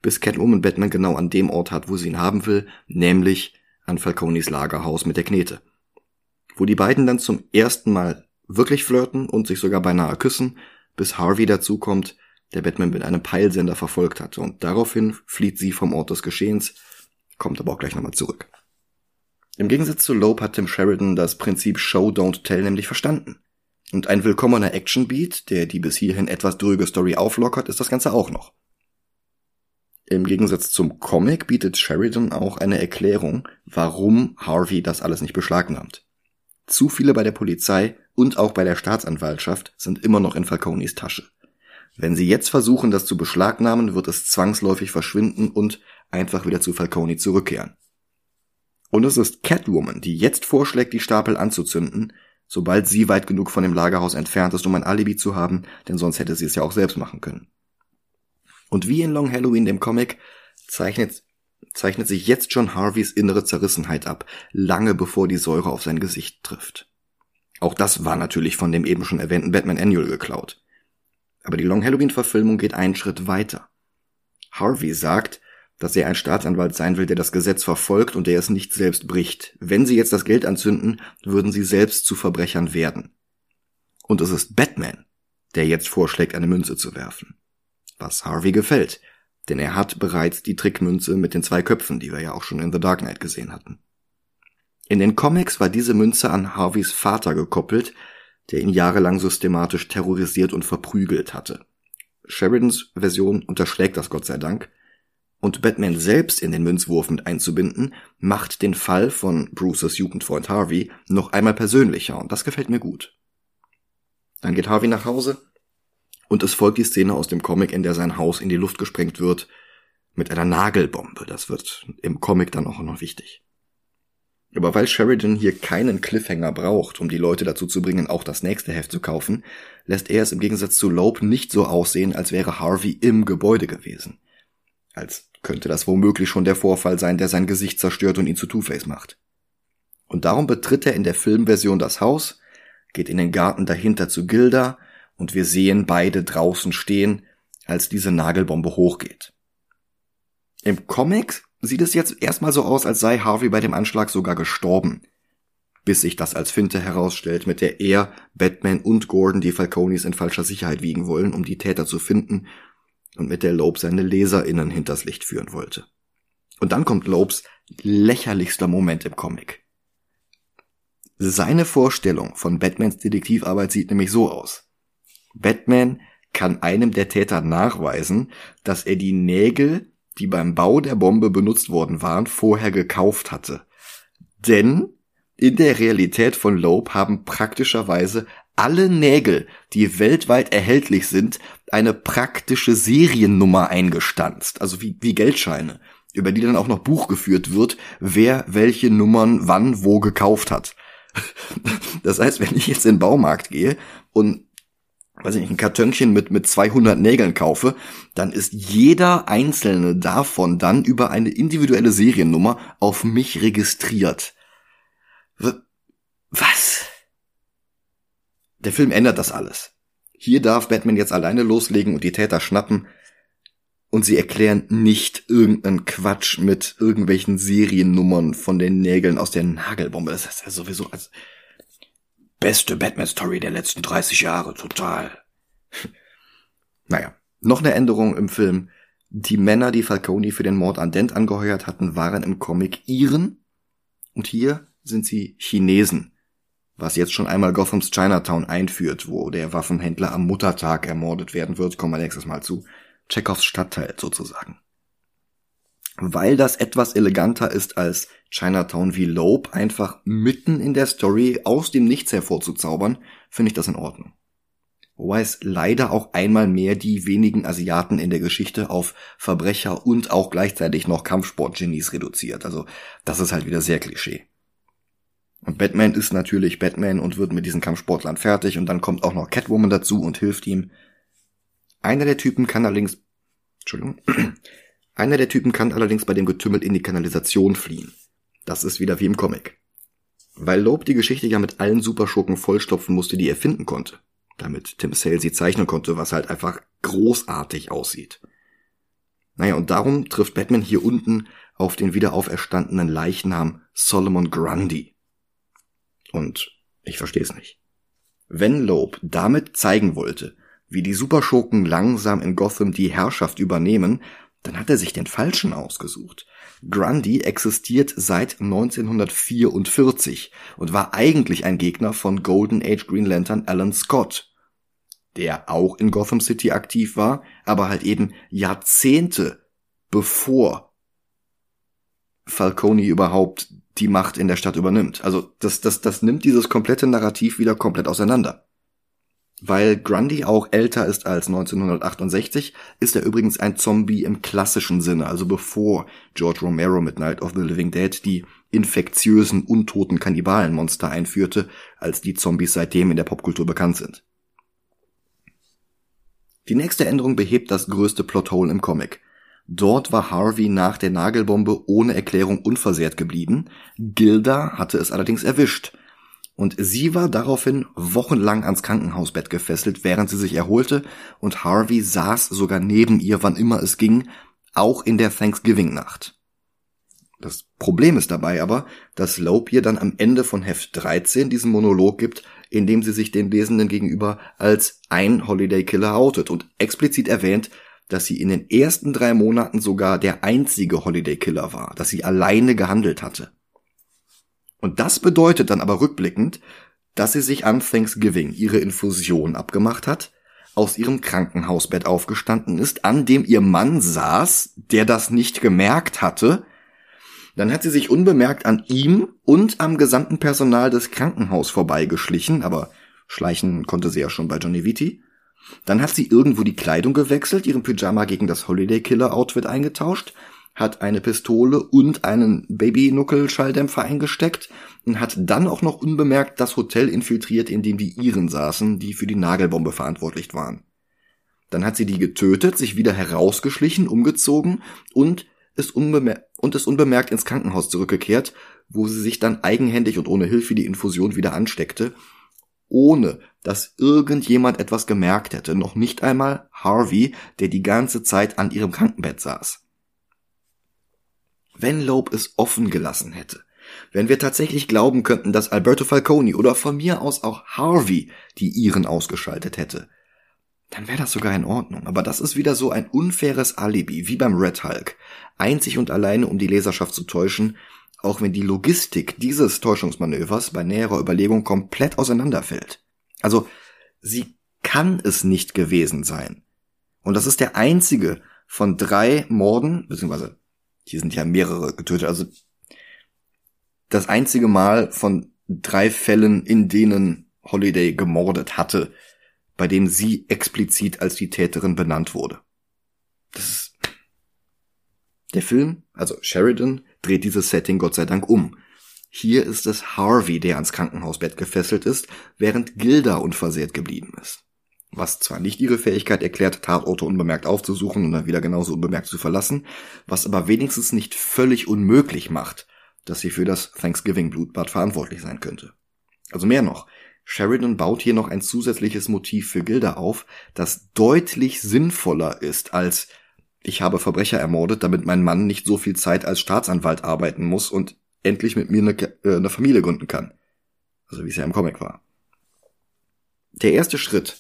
bis Catwoman Batman genau an dem Ort hat, wo sie ihn haben will, nämlich an Falconis Lagerhaus mit der Knete. Wo die beiden dann zum ersten Mal wirklich flirten und sich sogar beinahe küssen, bis Harvey dazukommt, der Batman mit einem Peilsender verfolgt hatte und daraufhin flieht sie vom Ort des Geschehens, kommt aber auch gleich nochmal zurück. Im Gegensatz zu Loeb hat Tim Sheridan das Prinzip Show Don't Tell nämlich verstanden. Und ein willkommener Actionbeat, der die bis hierhin etwas dröge Story auflockert, ist das Ganze auch noch. Im Gegensatz zum Comic bietet Sheridan auch eine Erklärung, warum Harvey das alles nicht beschlagnahmt. Zu viele bei der Polizei und auch bei der Staatsanwaltschaft sind immer noch in Falconis Tasche. Wenn sie jetzt versuchen, das zu beschlagnahmen, wird es zwangsläufig verschwinden und einfach wieder zu Falcone zurückkehren. Und es ist Catwoman, die jetzt vorschlägt, die Stapel anzuzünden, sobald sie weit genug von dem Lagerhaus entfernt ist, um ein Alibi zu haben, denn sonst hätte sie es ja auch selbst machen können. Und wie in Long Halloween, dem Comic, zeichnet, zeichnet sich jetzt schon Harveys innere Zerrissenheit ab, lange bevor die Säure auf sein Gesicht trifft. Auch das war natürlich von dem eben schon erwähnten Batman Annual geklaut. Aber die Long Halloween Verfilmung geht einen Schritt weiter. Harvey sagt, dass er ein Staatsanwalt sein will, der das Gesetz verfolgt und der es nicht selbst bricht. Wenn sie jetzt das Geld anzünden, würden sie selbst zu Verbrechern werden. Und es ist Batman, der jetzt vorschlägt, eine Münze zu werfen. Was Harvey gefällt, denn er hat bereits die Trickmünze mit den zwei Köpfen, die wir ja auch schon in The Dark Knight gesehen hatten. In den Comics war diese Münze an Harveys Vater gekoppelt, der ihn jahrelang systematisch terrorisiert und verprügelt hatte. Sheridans Version unterschlägt das Gott sei Dank, und Batman selbst in den Münzwurf mit einzubinden, macht den Fall von Bruces Jugendfreund Harvey noch einmal persönlicher und das gefällt mir gut. Dann geht Harvey nach Hause und es folgt die Szene aus dem Comic, in der sein Haus in die Luft gesprengt wird mit einer Nagelbombe. Das wird im Comic dann auch noch wichtig. Aber weil Sheridan hier keinen Cliffhanger braucht, um die Leute dazu zu bringen, auch das nächste Heft zu kaufen, lässt er es im Gegensatz zu Loeb nicht so aussehen, als wäre Harvey im Gebäude gewesen. Als könnte das womöglich schon der Vorfall sein, der sein Gesicht zerstört und ihn zu Two-Face macht. Und darum betritt er in der Filmversion das Haus, geht in den Garten dahinter zu Gilda und wir sehen beide draußen stehen, als diese Nagelbombe hochgeht. Im Comic sieht es jetzt erstmal so aus, als sei Harvey bei dem Anschlag sogar gestorben. Bis sich das als Finte herausstellt, mit der er, Batman und Gordon die Falconis in falscher Sicherheit wiegen wollen, um die Täter zu finden und mit der Loeb seine LeserInnen hinters Licht führen wollte. Und dann kommt Lobes lächerlichster Moment im Comic. Seine Vorstellung von Batmans Detektivarbeit sieht nämlich so aus. Batman kann einem der Täter nachweisen, dass er die Nägel die beim Bau der Bombe benutzt worden waren, vorher gekauft hatte. Denn in der Realität von Loeb haben praktischerweise alle Nägel, die weltweit erhältlich sind, eine praktische Seriennummer eingestanzt, also wie, wie Geldscheine, über die dann auch noch Buch geführt wird, wer welche Nummern wann wo gekauft hat. (laughs) Das heißt, wenn ich jetzt in den Baumarkt gehe und weiß ich nicht, ein Kartönchen mit, mit 200 Nägeln kaufe, dann ist jeder einzelne davon dann über eine individuelle Seriennummer auf mich registriert. Was? Der Film ändert das alles. Hier darf Batman jetzt alleine loslegen und die Täter schnappen. Und sie erklären nicht irgendeinen Quatsch mit irgendwelchen Seriennummern von den Nägeln aus der Nagelbombe. Das ist ja sowieso als beste Batman-Story der letzten 30 Jahre, total. (laughs) naja, noch eine Änderung im Film. Die Männer, die Falcone für den Mord an Dent angeheuert hatten, waren im Comic Iren. Und hier sind sie Chinesen was jetzt schon einmal Gothams Chinatown einführt, wo der Waffenhändler am Muttertag ermordet werden wird, kommen wir nächstes Mal zu. Chekhovs Stadtteil sozusagen. Weil das etwas eleganter ist als Chinatown wie Loeb, einfach mitten in der Story aus dem Nichts hervorzuzaubern, finde ich das in Ordnung. Wobei es leider auch einmal mehr die wenigen Asiaten in der Geschichte auf Verbrecher und auch gleichzeitig noch Kampfsportgenies reduziert. Also das ist halt wieder sehr Klischee. Und Batman ist natürlich Batman und wird mit diesen Kampfsportlern fertig und dann kommt auch noch Catwoman dazu und hilft ihm. Einer der Typen kann allerdings, Entschuldigung, (clears throat) einer der Typen kann allerdings bei dem Getümmel in die Kanalisation fliehen. Das ist wieder wie im Comic. Weil Loeb die Geschichte ja mit allen Superschurken vollstopfen musste, die er finden konnte. Damit Tim Sale sie zeichnen konnte, was halt einfach großartig aussieht. Naja, und darum trifft Batman hier unten auf den wiederauferstandenen Leichnam Solomon Grundy. Und ich verstehe es nicht. Wenn Loeb damit zeigen wollte, wie die Superschurken langsam in Gotham die Herrschaft übernehmen, dann hat er sich den Falschen ausgesucht. Grundy existiert seit 1944 und war eigentlich ein Gegner von Golden Age Green Lantern Alan Scott, der auch in Gotham City aktiv war, aber halt eben Jahrzehnte bevor Falcone überhaupt die Macht in der Stadt übernimmt. Also das, das, das nimmt dieses komplette Narrativ wieder komplett auseinander. Weil Grundy auch älter ist als 1968, ist er übrigens ein Zombie im klassischen Sinne, also bevor George Romero mit Night of the Living Dead die infektiösen, untoten Kannibalenmonster einführte, als die Zombies seitdem in der Popkultur bekannt sind. Die nächste Änderung behebt das größte Plothole im Comic. Dort war Harvey nach der Nagelbombe ohne Erklärung unversehrt geblieben. Gilda hatte es allerdings erwischt. Und sie war daraufhin wochenlang ans Krankenhausbett gefesselt, während sie sich erholte, und Harvey saß sogar neben ihr, wann immer es ging, auch in der Thanksgiving-Nacht. Das Problem ist dabei aber, dass Loeb ihr dann am Ende von Heft 13 diesen Monolog gibt, in dem sie sich den Lesenden gegenüber als ein Holiday Killer outet und explizit erwähnt, dass sie in den ersten drei Monaten sogar der einzige Holiday Killer war, dass sie alleine gehandelt hatte. Und das bedeutet dann aber rückblickend, dass sie sich an Thanksgiving ihre Infusion abgemacht hat, aus ihrem Krankenhausbett aufgestanden ist, an dem ihr Mann saß, der das nicht gemerkt hatte, dann hat sie sich unbemerkt an ihm und am gesamten Personal des Krankenhaus vorbeigeschlichen, aber schleichen konnte sie ja schon bei Johnny Vitti, dann hat sie irgendwo die Kleidung gewechselt, ihren Pyjama gegen das Holiday Killer Outfit eingetauscht, hat eine Pistole und einen Baby-Nuckel-Schalldämpfer eingesteckt und hat dann auch noch unbemerkt das Hotel infiltriert, in dem die Iren saßen, die für die Nagelbombe verantwortlich waren. Dann hat sie die getötet, sich wieder herausgeschlichen, umgezogen und ist, unbemerkt, und ist unbemerkt ins Krankenhaus zurückgekehrt, wo sie sich dann eigenhändig und ohne Hilfe die Infusion wieder ansteckte ohne dass irgendjemand etwas gemerkt hätte, noch nicht einmal Harvey, der die ganze Zeit an ihrem Krankenbett saß. Wenn Loeb es offen gelassen hätte, wenn wir tatsächlich glauben könnten, dass Alberto Falcone oder von mir aus auch Harvey die ihren ausgeschaltet hätte, dann wäre das sogar in Ordnung. Aber das ist wieder so ein unfaires Alibi, wie beim Red Hulk. Einzig und alleine, um die Leserschaft zu täuschen, auch wenn die Logistik dieses Täuschungsmanövers bei näherer Überlegung komplett auseinanderfällt. Also, sie kann es nicht gewesen sein. Und das ist der einzige von drei Morden, beziehungsweise hier sind ja mehrere getötet, also das einzige Mal von drei Fällen, in denen Holiday gemordet hatte, bei dem sie explizit als die Täterin benannt wurde. Das ist der Film, also Sheridan, dreht dieses Setting Gott sei Dank um. Hier ist es Harvey, der ans Krankenhausbett gefesselt ist, während Gilda unversehrt geblieben ist. Was zwar nicht ihre Fähigkeit erklärt, Tatorte unbemerkt aufzusuchen und dann wieder genauso unbemerkt zu verlassen, was aber wenigstens nicht völlig unmöglich macht, dass sie für das Thanksgiving-Blutbad verantwortlich sein könnte. Also mehr noch, Sheridan baut hier noch ein zusätzliches Motiv für Gilda auf, das deutlich sinnvoller ist als ich habe Verbrecher ermordet, damit mein Mann nicht so viel Zeit als Staatsanwalt arbeiten muss und endlich mit mir eine, äh, eine Familie gründen kann. Also wie es ja im Comic war. Der erste Schritt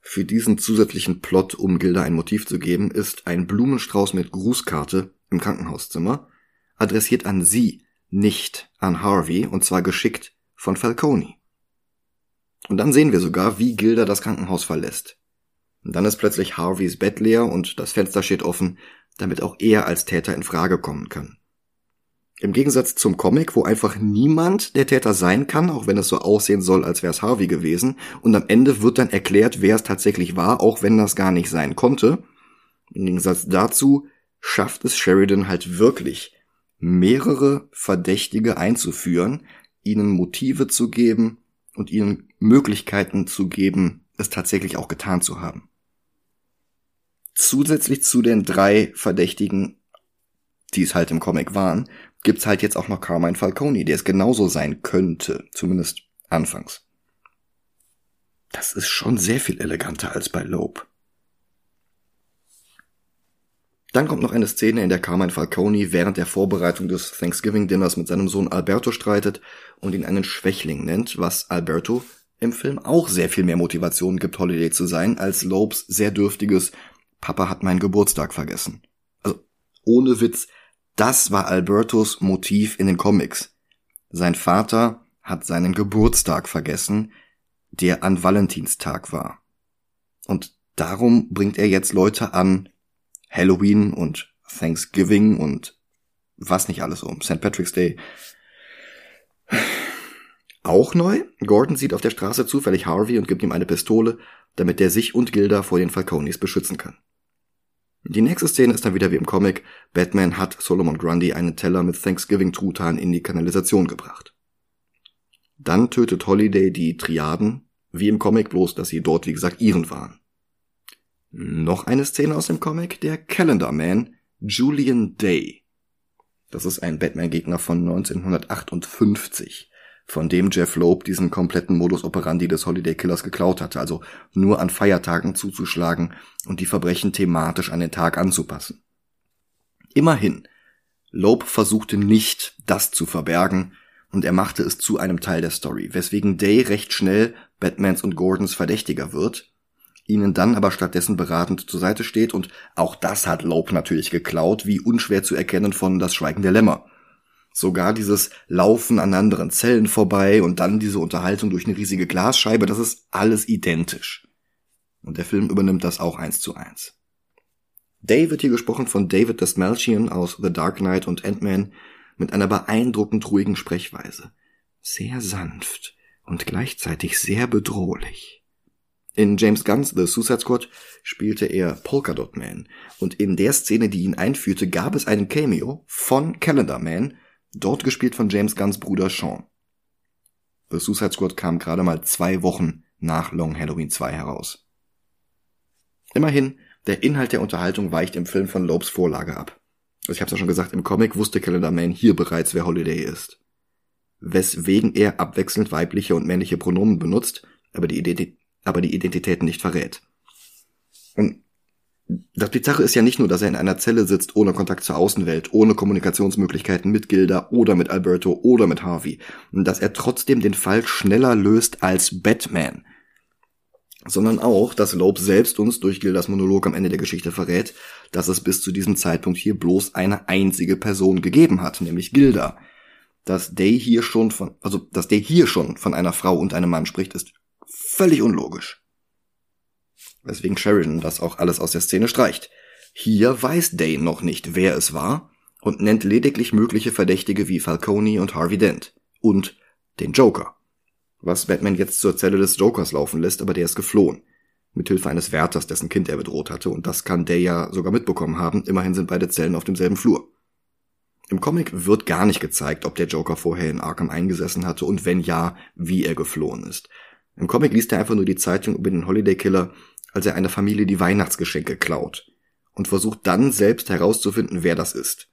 für diesen zusätzlichen Plot, um Gilda ein Motiv zu geben, ist ein Blumenstrauß mit Grußkarte im Krankenhauszimmer, adressiert an sie, nicht an Harvey, und zwar geschickt von Falcone. Und dann sehen wir sogar, wie Gilda das Krankenhaus verlässt. Und dann ist plötzlich Harveys Bett leer und das Fenster steht offen, damit auch er als Täter in Frage kommen kann. Im Gegensatz zum Comic, wo einfach niemand der Täter sein kann, auch wenn es so aussehen soll, als wäre es Harvey gewesen, und am Ende wird dann erklärt, wer es tatsächlich war, auch wenn das gar nicht sein konnte. Im Gegensatz dazu schafft es Sheridan halt wirklich, mehrere Verdächtige einzuführen, ihnen Motive zu geben und ihnen Möglichkeiten zu geben, es tatsächlich auch getan zu haben. Zusätzlich zu den drei Verdächtigen, die es halt im Comic waren, gibt's halt jetzt auch noch Carmine Falcone, der es genauso sein könnte, zumindest anfangs. Das ist schon sehr viel eleganter als bei Loeb. Dann kommt noch eine Szene, in der Carmine Falcone während der Vorbereitung des Thanksgiving-Dinners mit seinem Sohn Alberto streitet und ihn einen Schwächling nennt, was Alberto im Film auch sehr viel mehr Motivation gibt, Holiday zu sein, als Lobes sehr dürftiges Papa hat meinen Geburtstag vergessen. Also, ohne Witz, das war Albertos Motiv in den Comics. Sein Vater hat seinen Geburtstag vergessen, der an Valentinstag war. Und darum bringt er jetzt Leute an Halloween und Thanksgiving und was nicht alles um, St. Patrick's Day auch neu, Gordon sieht auf der Straße zufällig Harvey und gibt ihm eine Pistole, damit der sich und Gilda vor den Falconis beschützen kann. Die nächste Szene ist dann wieder wie im Comic. Batman hat Solomon Grundy einen Teller mit Thanksgiving-Truthahn in die Kanalisation gebracht. Dann tötet Holiday die Triaden, wie im Comic, bloß dass sie dort wie gesagt ihren waren. Noch eine Szene aus dem Comic, der Calendar Man, Julian Day. Das ist ein Batman-Gegner von 1958 von dem Jeff Loeb diesen kompletten Modus operandi des Holiday Killers geklaut hatte, also nur an Feiertagen zuzuschlagen und die Verbrechen thematisch an den Tag anzupassen. Immerhin, Loeb versuchte nicht, das zu verbergen, und er machte es zu einem Teil der Story, weswegen Day recht schnell Batmans und Gordons Verdächtiger wird, ihnen dann aber stattdessen beratend zur Seite steht und auch das hat Loeb natürlich geklaut, wie unschwer zu erkennen von Das Schweigen der Lämmer sogar dieses Laufen an anderen Zellen vorbei und dann diese Unterhaltung durch eine riesige Glasscheibe, das ist alles identisch. Und der Film übernimmt das auch eins zu eins. Day wird hier gesprochen von David Desmalchian aus The Dark Knight und Ant-Man mit einer beeindruckend ruhigen Sprechweise. Sehr sanft und gleichzeitig sehr bedrohlich. In James Gunn's The Suicide Squad spielte er Polka Dot Man und in der Szene, die ihn einführte, gab es einen Cameo von Calendar Man, Dort gespielt von James Gunns Bruder Sean. The Suicide Squad kam gerade mal zwei Wochen nach Long Halloween 2 heraus. Immerhin, der Inhalt der Unterhaltung weicht im Film von Lobes Vorlage ab. Also ich hab's ja schon gesagt, im Comic wusste Calendar Man hier bereits, wer Holiday ist. Weswegen er abwechselnd weibliche und männliche Pronomen benutzt, aber die, Identi aber die Identitäten nicht verrät. Und das Bizarre ist ja nicht nur, dass er in einer Zelle sitzt, ohne Kontakt zur Außenwelt, ohne Kommunikationsmöglichkeiten mit Gilda oder mit Alberto oder mit Harvey, dass er trotzdem den Fall schneller löst als Batman. Sondern auch, dass Loeb selbst uns durch Gildas Monolog am Ende der Geschichte verrät, dass es bis zu diesem Zeitpunkt hier bloß eine einzige Person gegeben hat, nämlich Gilda. Dass Day hier schon von, also, dass Day hier schon von einer Frau und einem Mann spricht, ist völlig unlogisch weswegen Sheridan das auch alles aus der Szene streicht. Hier weiß Dane noch nicht, wer es war und nennt lediglich mögliche Verdächtige wie Falcone und Harvey Dent und den Joker. was Batman jetzt zur Zelle des Jokers laufen lässt, aber der ist geflohen. Mithilfe eines Wärters, dessen Kind er bedroht hatte, und das kann der ja sogar mitbekommen haben, immerhin sind beide Zellen auf demselben Flur. Im Comic wird gar nicht gezeigt, ob der Joker vorher in Arkham eingesessen hatte und wenn ja, wie er geflohen ist. Im Comic liest er einfach nur die Zeitung über den Holiday Killer, als er einer Familie die Weihnachtsgeschenke klaut und versucht dann selbst herauszufinden, wer das ist,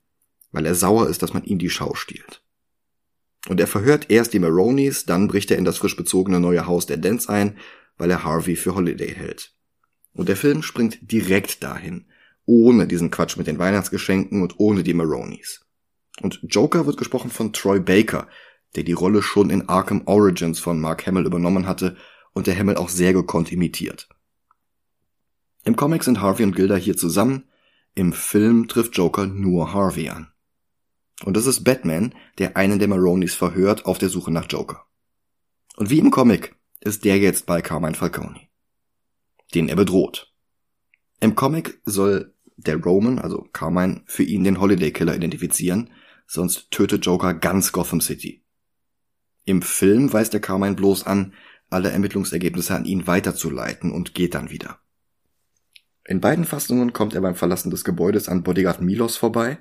weil er sauer ist, dass man ihm die Schau stiehlt. Und er verhört erst die Maronis, dann bricht er in das frisch bezogene neue Haus der Dents ein, weil er Harvey für Holiday hält. Und der Film springt direkt dahin, ohne diesen Quatsch mit den Weihnachtsgeschenken und ohne die Maronis. Und Joker wird gesprochen von Troy Baker, der die Rolle schon in Arkham Origins von Mark Hamill übernommen hatte und der Hamill auch sehr gekonnt imitiert. Im Comic sind Harvey und Gilda hier zusammen, im Film trifft Joker nur Harvey an. Und es ist Batman, der einen der Maronis verhört auf der Suche nach Joker. Und wie im Comic ist der jetzt bei Carmine Falcone, den er bedroht. Im Comic soll der Roman, also Carmine, für ihn den Holiday Killer identifizieren, sonst tötet Joker ganz Gotham City. Im Film weist der Carmine bloß an, alle Ermittlungsergebnisse an ihn weiterzuleiten und geht dann wieder. In beiden Fassungen kommt er beim Verlassen des Gebäudes an Bodyguard Milos vorbei,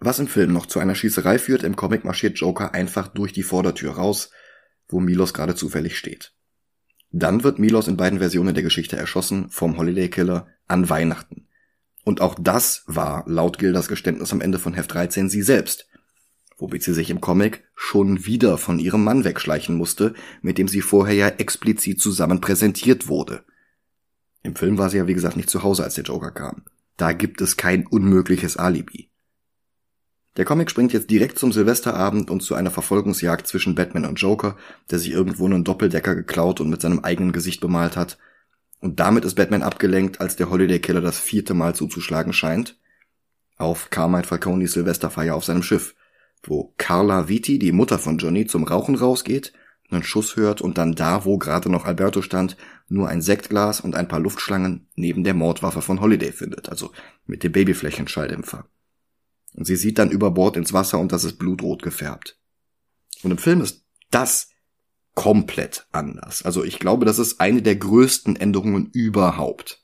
was im Film noch zu einer Schießerei führt, im Comic marschiert Joker einfach durch die Vordertür raus, wo Milos gerade zufällig steht. Dann wird Milos in beiden Versionen der Geschichte erschossen vom Holiday Killer an Weihnachten. Und auch das war laut Gildas Geständnis am Ende von Heft 13 sie selbst, womit sie sich im Comic schon wieder von ihrem Mann wegschleichen musste, mit dem sie vorher ja explizit zusammen präsentiert wurde. Im Film war sie ja wie gesagt nicht zu Hause, als der Joker kam. Da gibt es kein unmögliches Alibi. Der Comic springt jetzt direkt zum Silvesterabend und zu einer Verfolgungsjagd zwischen Batman und Joker, der sich irgendwo einen Doppeldecker geklaut und mit seinem eigenen Gesicht bemalt hat. Und damit ist Batman abgelenkt, als der Holiday Killer das vierte Mal zuzuschlagen scheint. Auf Carmine Falconis Silvesterfeier auf seinem Schiff, wo Carla Viti, die Mutter von Johnny, zum Rauchen rausgeht, einen Schuss hört und dann da, wo gerade noch Alberto stand, nur ein Sektglas und ein paar Luftschlangen neben der Mordwaffe von Holiday findet, also mit dem Babyflächenschalldämpfer. Und sie sieht dann über Bord ins Wasser und das ist blutrot gefärbt. Und im Film ist das komplett anders. Also ich glaube, das ist eine der größten Änderungen überhaupt.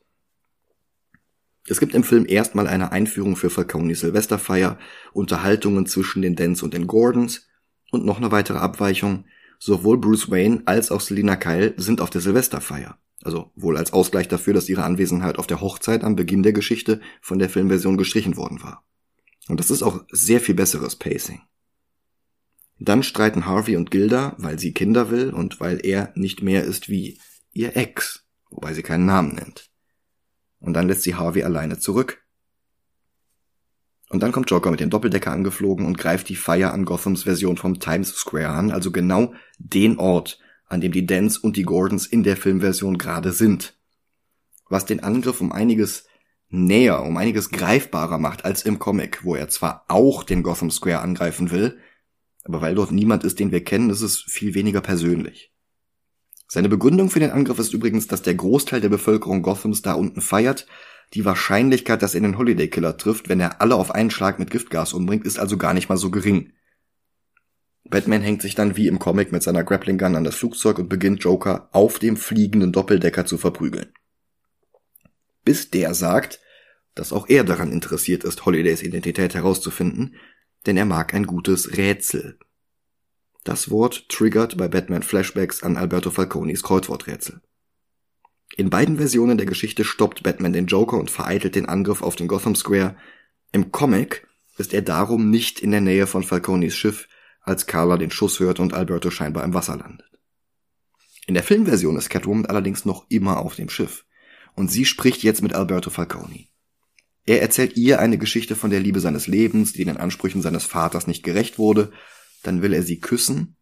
Es gibt im Film erstmal eine Einführung für Falconis Silvesterfeier, Unterhaltungen zwischen den Dents und den Gordons und noch eine weitere Abweichung. Sowohl Bruce Wayne als auch Selina Kyle sind auf der Silvesterfeier. Also wohl als Ausgleich dafür, dass ihre Anwesenheit auf der Hochzeit am Beginn der Geschichte von der Filmversion gestrichen worden war. Und das ist auch sehr viel besseres Pacing. Dann streiten Harvey und Gilda, weil sie Kinder will und weil er nicht mehr ist wie ihr Ex, wobei sie keinen Namen nennt. Und dann lässt sie Harvey alleine zurück. Und dann kommt Joker mit dem Doppeldecker angeflogen und greift die Feier an Gothams Version vom Times Square an, also genau den Ort, an dem die Dents und die Gordons in der Filmversion gerade sind. Was den Angriff um einiges näher, um einiges greifbarer macht als im Comic, wo er zwar auch den Gotham Square angreifen will, aber weil dort niemand ist, den wir kennen, ist es viel weniger persönlich. Seine Begründung für den Angriff ist übrigens, dass der Großteil der Bevölkerung Gothams da unten feiert. Die Wahrscheinlichkeit, dass er den Holiday Killer trifft, wenn er alle auf einen Schlag mit Giftgas umbringt, ist also gar nicht mal so gering. Batman hängt sich dann wie im Comic mit seiner Grappling Gun an das Flugzeug und beginnt Joker auf dem fliegenden Doppeldecker zu verprügeln bis der sagt, dass auch er daran interessiert ist, Holidays Identität herauszufinden, denn er mag ein gutes Rätsel. Das Wort triggert bei Batman Flashbacks an Alberto Falconis Kreuzworträtsel. In beiden Versionen der Geschichte stoppt Batman den Joker und vereitelt den Angriff auf den Gotham Square. Im Comic ist er darum nicht in der Nähe von Falconis Schiff, als Carla den Schuss hört und Alberto scheinbar im Wasser landet. In der Filmversion ist Catwoman allerdings noch immer auf dem Schiff und sie spricht jetzt mit Alberto Falcone. Er erzählt ihr eine Geschichte von der Liebe seines Lebens, die den Ansprüchen seines Vaters nicht gerecht wurde, dann will er sie küssen,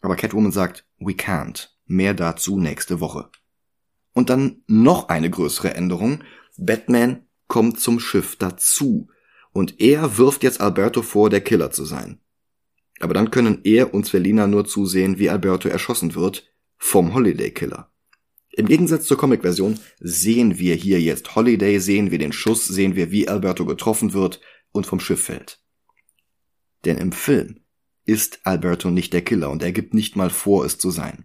aber Catwoman sagt, we can't, mehr dazu nächste Woche. Und dann noch eine größere Änderung, Batman kommt zum Schiff dazu, und er wirft jetzt Alberto vor, der Killer zu sein. Aber dann können er und Svelina nur zusehen, wie Alberto erschossen wird vom Holiday Killer. Im Gegensatz zur Comic-Version sehen wir hier jetzt Holiday, sehen wir den Schuss, sehen wir, wie Alberto getroffen wird und vom Schiff fällt. Denn im Film ist Alberto nicht der Killer und er gibt nicht mal vor, es zu sein.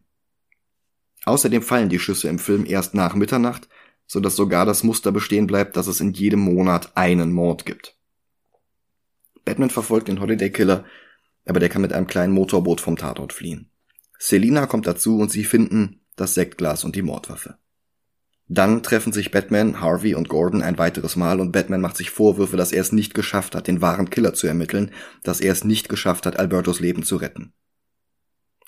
Außerdem fallen die Schüsse im Film erst nach Mitternacht, so dass sogar das Muster bestehen bleibt, dass es in jedem Monat einen Mord gibt. Batman verfolgt den Holiday Killer, aber der kann mit einem kleinen Motorboot vom Tatort fliehen. Selina kommt dazu und sie finden das Sektglas und die Mordwaffe. Dann treffen sich Batman, Harvey und Gordon ein weiteres Mal und Batman macht sich Vorwürfe, dass er es nicht geschafft hat, den wahren Killer zu ermitteln, dass er es nicht geschafft hat, Albertos Leben zu retten.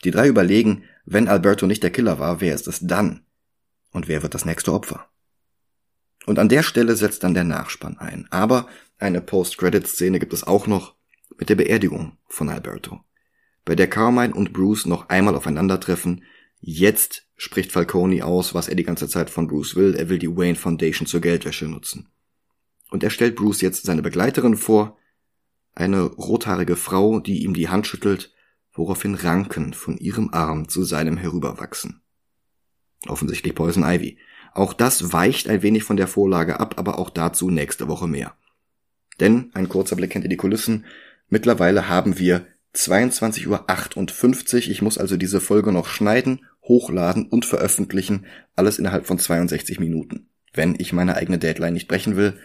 Die drei überlegen, wenn Alberto nicht der Killer war, wer ist es dann? Und wer wird das nächste Opfer? Und an der Stelle setzt dann der Nachspann ein. Aber eine Post-Credit-Szene gibt es auch noch mit der Beerdigung von Alberto. Bei der Carmine und Bruce noch einmal aufeinandertreffen, jetzt spricht Falcone aus, was er die ganze Zeit von Bruce will. Er will die Wayne Foundation zur Geldwäsche nutzen. Und er stellt Bruce jetzt seine Begleiterin vor, eine rothaarige Frau, die ihm die Hand schüttelt woraufhin Ranken von ihrem Arm zu seinem herüberwachsen. Offensichtlich Poison Ivy. Auch das weicht ein wenig von der Vorlage ab, aber auch dazu nächste Woche mehr. Denn, ein kurzer Blick hinter die Kulissen, mittlerweile haben wir 22.58 Uhr. Ich muss also diese Folge noch schneiden, hochladen und veröffentlichen, alles innerhalb von 62 Minuten. Wenn ich meine eigene Deadline nicht brechen will,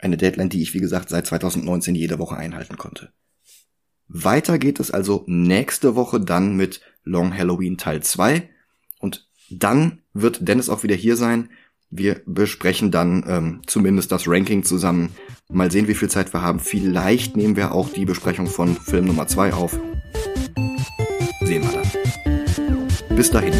eine Deadline, die ich wie gesagt seit 2019 jede Woche einhalten konnte. Weiter geht es also nächste Woche dann mit Long Halloween Teil 2 und dann wird Dennis auch wieder hier sein. Wir besprechen dann ähm, zumindest das Ranking zusammen. Mal sehen, wie viel Zeit wir haben. Vielleicht nehmen wir auch die Besprechung von Film Nummer 2 auf. Sehen wir dann. Bis dahin.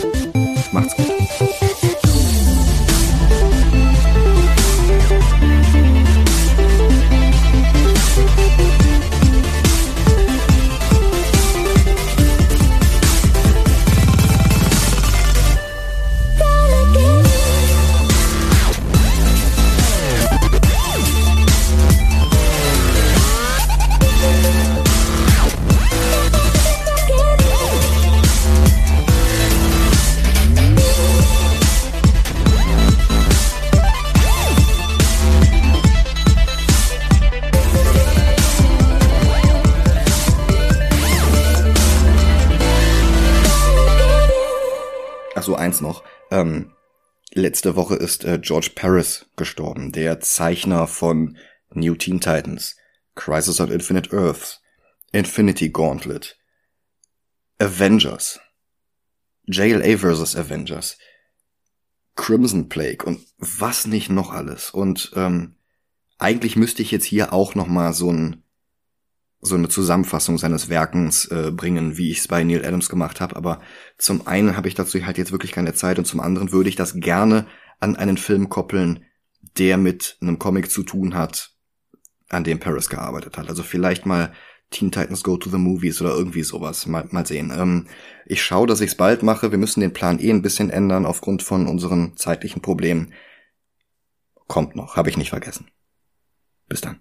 Letzte Woche ist äh, George Paris gestorben, der Zeichner von New Teen Titans, Crisis on Infinite Earths, Infinity Gauntlet, Avengers, JLA vs. Avengers, Crimson Plague und was nicht noch alles. Und ähm, eigentlich müsste ich jetzt hier auch noch mal so ein so eine Zusammenfassung seines Werkens äh, bringen, wie ich es bei Neil Adams gemacht habe. Aber zum einen habe ich dazu halt jetzt wirklich keine Zeit und zum anderen würde ich das gerne an einen Film koppeln, der mit einem Comic zu tun hat, an dem Paris gearbeitet hat. Also vielleicht mal Teen Titans Go to the Movies oder irgendwie sowas. Mal, mal sehen. Ähm, ich schaue, dass ich es bald mache. Wir müssen den Plan eh ein bisschen ändern aufgrund von unseren zeitlichen Problemen. Kommt noch, habe ich nicht vergessen. Bis dann.